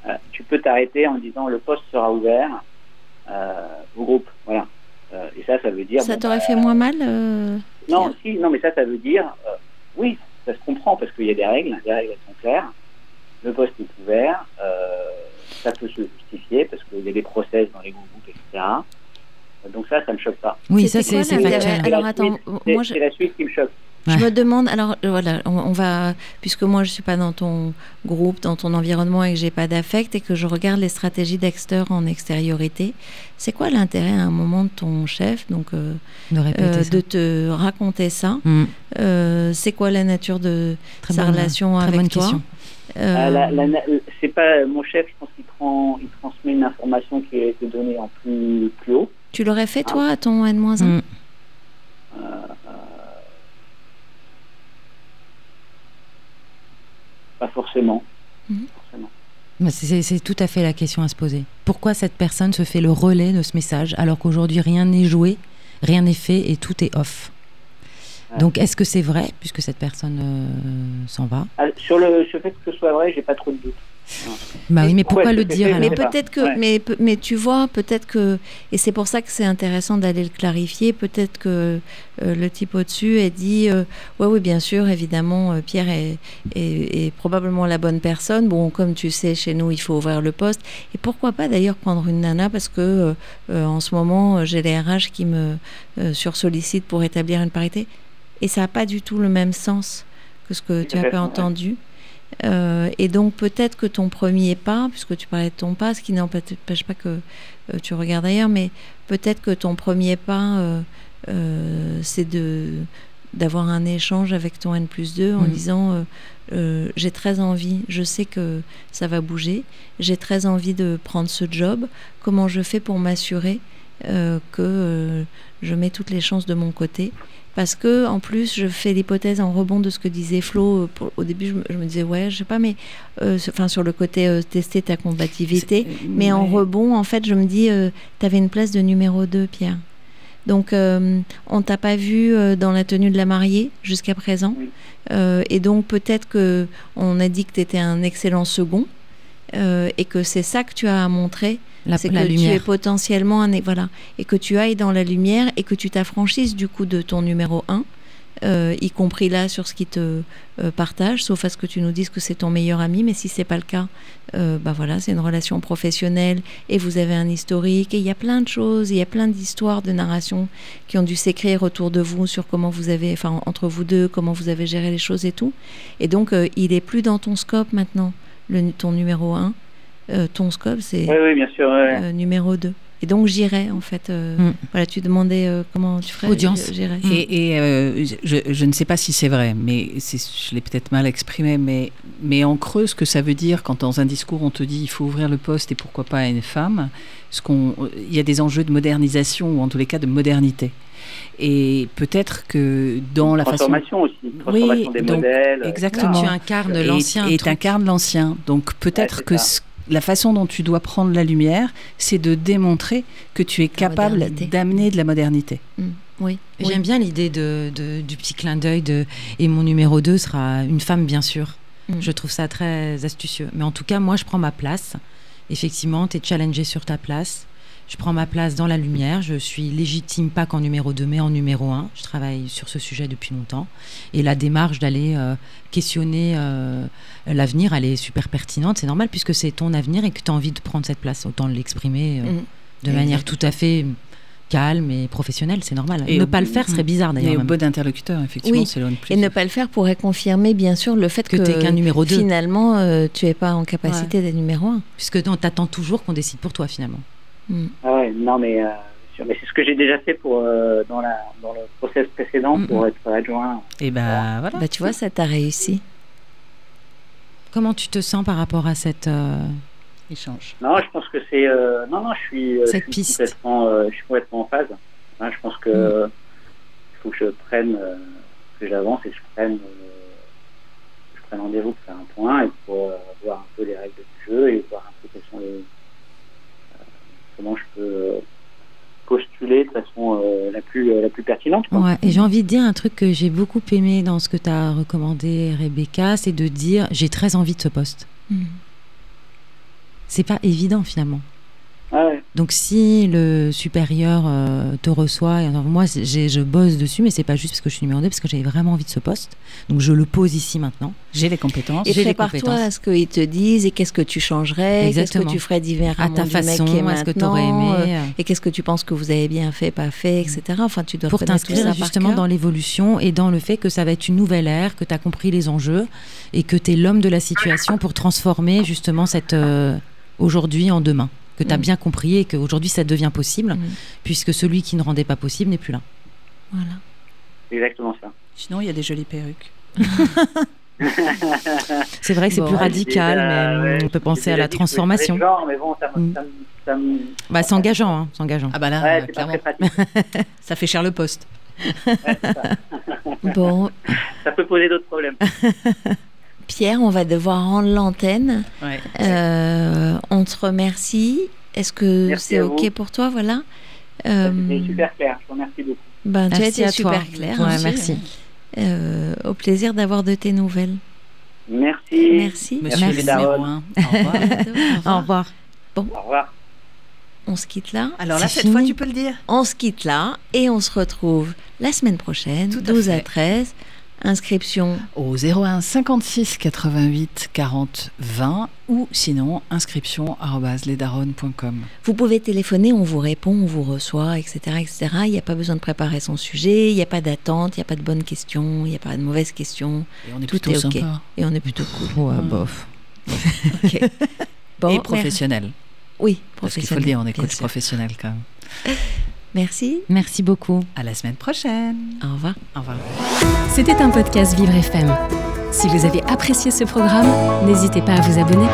euh, tu peux t'arrêter en disant le poste sera ouvert euh, au groupe. Voilà. Euh, et ça, ça veut dire. ça bon, t'aurait bah, fait moins mal euh, Non, si, non, mais ça, ça veut dire, euh, oui, ça se comprend parce qu'il y a des règles, les règles elles sont claires, le poste est ouvert, euh, ça peut se justifier parce qu'il y a des process dans les groupes, etc. Donc ça, ça me choque pas. Oui, ça, c'est, factuel. Alors, la attends, moi, je- c'est la suite qui me choque. Je me demande, alors euh, voilà, on, on va, puisque moi je suis pas dans ton groupe, dans ton environnement et que j'ai pas d'affect et que je regarde les stratégies Dexter en extériorité, c'est quoi l'intérêt à un moment de ton chef, donc euh, De répéter euh, de te raconter ça. Euh, C'est quoi la nature de Très sa bonne- relation très avec bonne toi. Euh, Euh, la- c'est pas mon chef, je pense qu'il prend, il transmet une information qui a été donnée en plus, plus haut. Tu l'aurais fait toi à ton N-1 Hmm. Euh, euh, pas forcément. Mhm. forcément. C'est, tout à fait la question à se poser. Pourquoi cette personne se fait le relais de ce message alors qu'aujourd'hui rien n'est joué, rien n'est fait et tout est off? Ouais. Donc est-ce que c'est vrai puisque cette personne euh, s'en va? Ah, sur le sur le fait que ce soit vrai, j'ai pas trop de doute. Bah oui, mais pourquoi Ouais, le dire alors Mais peut-être que, Ouais. mais, mais tu vois, peut-être que, et c'est pour ça que c'est intéressant d'aller le clarifier. Peut-être que euh, le type au-dessus a dit, euh, ouais, oui, bien sûr, évidemment, euh, Pierre est, est, est probablement la bonne personne. Bon, comme tu sais, chez nous, il faut ouvrir le poste. Et pourquoi pas d'ailleurs prendre une nana parce que euh, euh, en ce moment, j'ai les RH qui me euh, sursollicitent pour établir une parité. Et ça n'a pas du tout le même sens que ce que tu as ouais. Euh, et donc peut-être que ton premier pas, puisque tu parlais de ton pas, ce qui n'empêche pas que euh, tu regardes ailleurs, mais peut-être que ton premier pas, euh, c'est de d'avoir un échange avec ton N plus 2 en Mhm. disant j'ai très envie, je sais que ça va bouger, j'ai très envie de prendre ce job, comment je fais pour m'assurer que je mets toutes les chances de mon côté parce que en plus je fais l'hypothèse en rebond de ce que disait Flo euh, pour- au début je me, je me disais ouais je sais pas mais euh, sur- enfin sur le côté euh, tester ta combativité. Mais en rebond en fait je me dis tu avais une place de numéro 2 Pierre. Donc euh, on t'a pas vu euh, dans la tenue de la mariée jusqu'à présent. Euh, et donc peut-être que on a dit que tu étais un excellent second euh, et que c'est ça que tu as à montrer la, c'est la que tu es lumière potentiellement un voilà et que tu ailles dans la lumière et que tu t'affranchisses du coup de ton numéro 1 euh, y compris là sur ce qui te euh, partage sauf à ce que tu nous dises que c'est ton meilleur ami mais si c'est pas le cas euh, bah voilà c'est une relation professionnelle et vous avez un historique et il y a plein de choses il y a plein d'histoires de narration qui ont dû s'écrire autour de vous sur comment vous avez enfin entre vous deux comment vous avez géré les choses et tout. Et donc euh, il est plus dans ton scope maintenant le, ton numéro 1 euh, ton scope c'est Oui, oui, bien sûr. ouais. euh, numéro 2. Et donc j'irai en fait. euh, Mm. Voilà, tu demandais euh, comment tu ferais. Audience. J'irai. Et, et, euh, je, je ne sais pas si c'est vrai, mais je l'ai peut-être mal exprimé, mais, mais en creux, ce que ça veut dire quand dans un discours on te dit il faut ouvrir le poste et pourquoi pas à une femme, ce qu'on, il y a des enjeux de modernisation ou en tous les cas de modernité. Et peut-être que dans la façon... transformation aussi. Transformation des donc, modèles. exactement. tu incarnes l'ancien Et truc. t'incarnes l'ancien. Donc peut-être Ouais, que ça. ce- la façon dont tu dois prendre la lumière, c'est de démontrer que tu es capable d'amener de la modernité. Mm. Oui. J'aime bien l'idée de, de- du petit clin d'œil de et mon numéro 2 sera une femme bien sûr. Mm. Je trouve ça très astucieux. Mais en tout cas, moi je prends ma place. Effectivement, tu es challengé sur ta place. Je prends ma place dans la lumière. Je suis légitime pas qu'en numéro 2 mais en numéro 1. Je travaille sur ce sujet depuis longtemps. Et la démarche d'aller euh, questionner euh, l'avenir, elle est super pertinente. C'est normal puisque c'est ton avenir et que tu as envie de prendre cette place. Autant l'exprimer euh, Mm. de manière tout à fait calme et professionnelle. C'est normal. Et ne au- pas le faire serait bizarre Et d'ailleurs. au même. bon interlocuteur, effectivement, Oui. c'est de plus. Et ne pas le faire pourrait confirmer bien sûr le fait que que, tu qu'un numéro 2, finalement euh, tu es pas en capacité d'être numéro 1. puisque on t'attend toujours qu'on décide pour toi finalement. Ah ouais, non, mais, euh, mais c'est ce que j'ai déjà fait pour, euh, dans, la, dans le process précédent Mm, pour être adjoint. Et ben voilà. Bah tu vois ça t'a réussi. Comment tu te sens par rapport à cette... euh, Échange? Non, je pense que c'est. euh, non, non, je suis, Cette je suis piste. complètement, euh, je suis complètement en phase. Hein, je pense que Mm. il faut que je prenne, euh, que j'avance et que je prenne, euh, que je prenne rendez-vous pour faire un point et pour euh, voir un peu les règles du jeu et voir un peu quelles sont les, comment je peux euh, postuler de façon euh, la plus euh, la plus pertinente. Quoi. Ouais, et j'ai envie de dire un truc que j'ai beaucoup aimé dans ce que tu as recommandé, Rebecca, c'est de dire j'ai très envie de ce poste. Mm. C'est pas évident finalement. Ah ouais. Donc si le supérieur euh, te reçoit, et, alors, moi je bosse dessus, mais c'est pas juste parce que je suis numéro 2, parce que j'avais vraiment envie de ce poste. Donc je le pose ici maintenant. J'ai les compétences. Et prépare-toi à ce qu'ils te disent et qu'est-ce que tu changerais, qu'est-ce que tu ferais À différemment ta du mec façon, qui est est-ce que tu aurais aimé euh, euh, et qu'est-ce que tu penses que vous avez bien fait, pas fait, etc. Enfin, tu dois pour t'inscrire justement dans l'évolution et dans le fait que ça va être une nouvelle ère, que tu as compris les enjeux et que tu es l'homme de la situation pour transformer justement cette euh, aujourd'hui en demain. Que tu as Mm. bien compris et qu'aujourd'hui ça devient possible, Mm. puisque celui qui ne rendait pas possible n'est plus là. Voilà. C'est exactement ça. Sinon, il y a des jolies perruques. [LAUGHS] C'est vrai que c'est Bon. plus radical, déjà- mais ouais, on peut penser à la transformation. genre, mais bon, ça, me- Mm. ça, me- ça me- Bah, c'est engageant, hein, c'est engageant. Ah bah là, Ouais, euh, clairement, [LAUGHS] ça fait cher le poste. Ouais, c'est ça. Bon, ça peut poser d'autres problèmes. [LAUGHS] Pierre, on va devoir rendre l'antenne. Ouais. Euh, on te remercie. Est-ce que Merci c'est à OK pour toi? Voilà. Euh, C'était super clair. Je vous remercie beaucoup. ben, tu as Merci été à toi. super clair. Ouais, hein. merci. Euh, au plaisir d'avoir de tes nouvelles. Merci. Merci. Monsieur Merci. [LAUGHS] Au revoir. Au revoir. Au revoir. On se quitte là. Alors là, cette fois, tu peux le dire. On se quitte là et on se retrouve la semaine prochaine, Tout à 12 à fait. 13. Inscription Au 01 56 88 40 20 ou sinon inscription lesdaronnes.com. Vous pouvez téléphoner, on vous répond, on vous reçoit, etc. etc. Il n'y a pas besoin de préparer son sujet, il n'y a pas d'attente, il n'y a pas de bonnes questions, il n'y a pas de mauvaises questions, Et on est Tout plutôt est sympa. et on est plutôt cool. Ouais, bof. [LAUGHS] Ok. Bon, et professionnel. Oui, Parce qu'il faut le dire, on est coach professionnel quand même. [LAUGHS] Merci, Merci beaucoup. À la semaine prochaine. au revoir. Au revoir. C'était un podcast Vivre FM. Si vous avez apprécié ce programme, n'hésitez pas à vous abonner.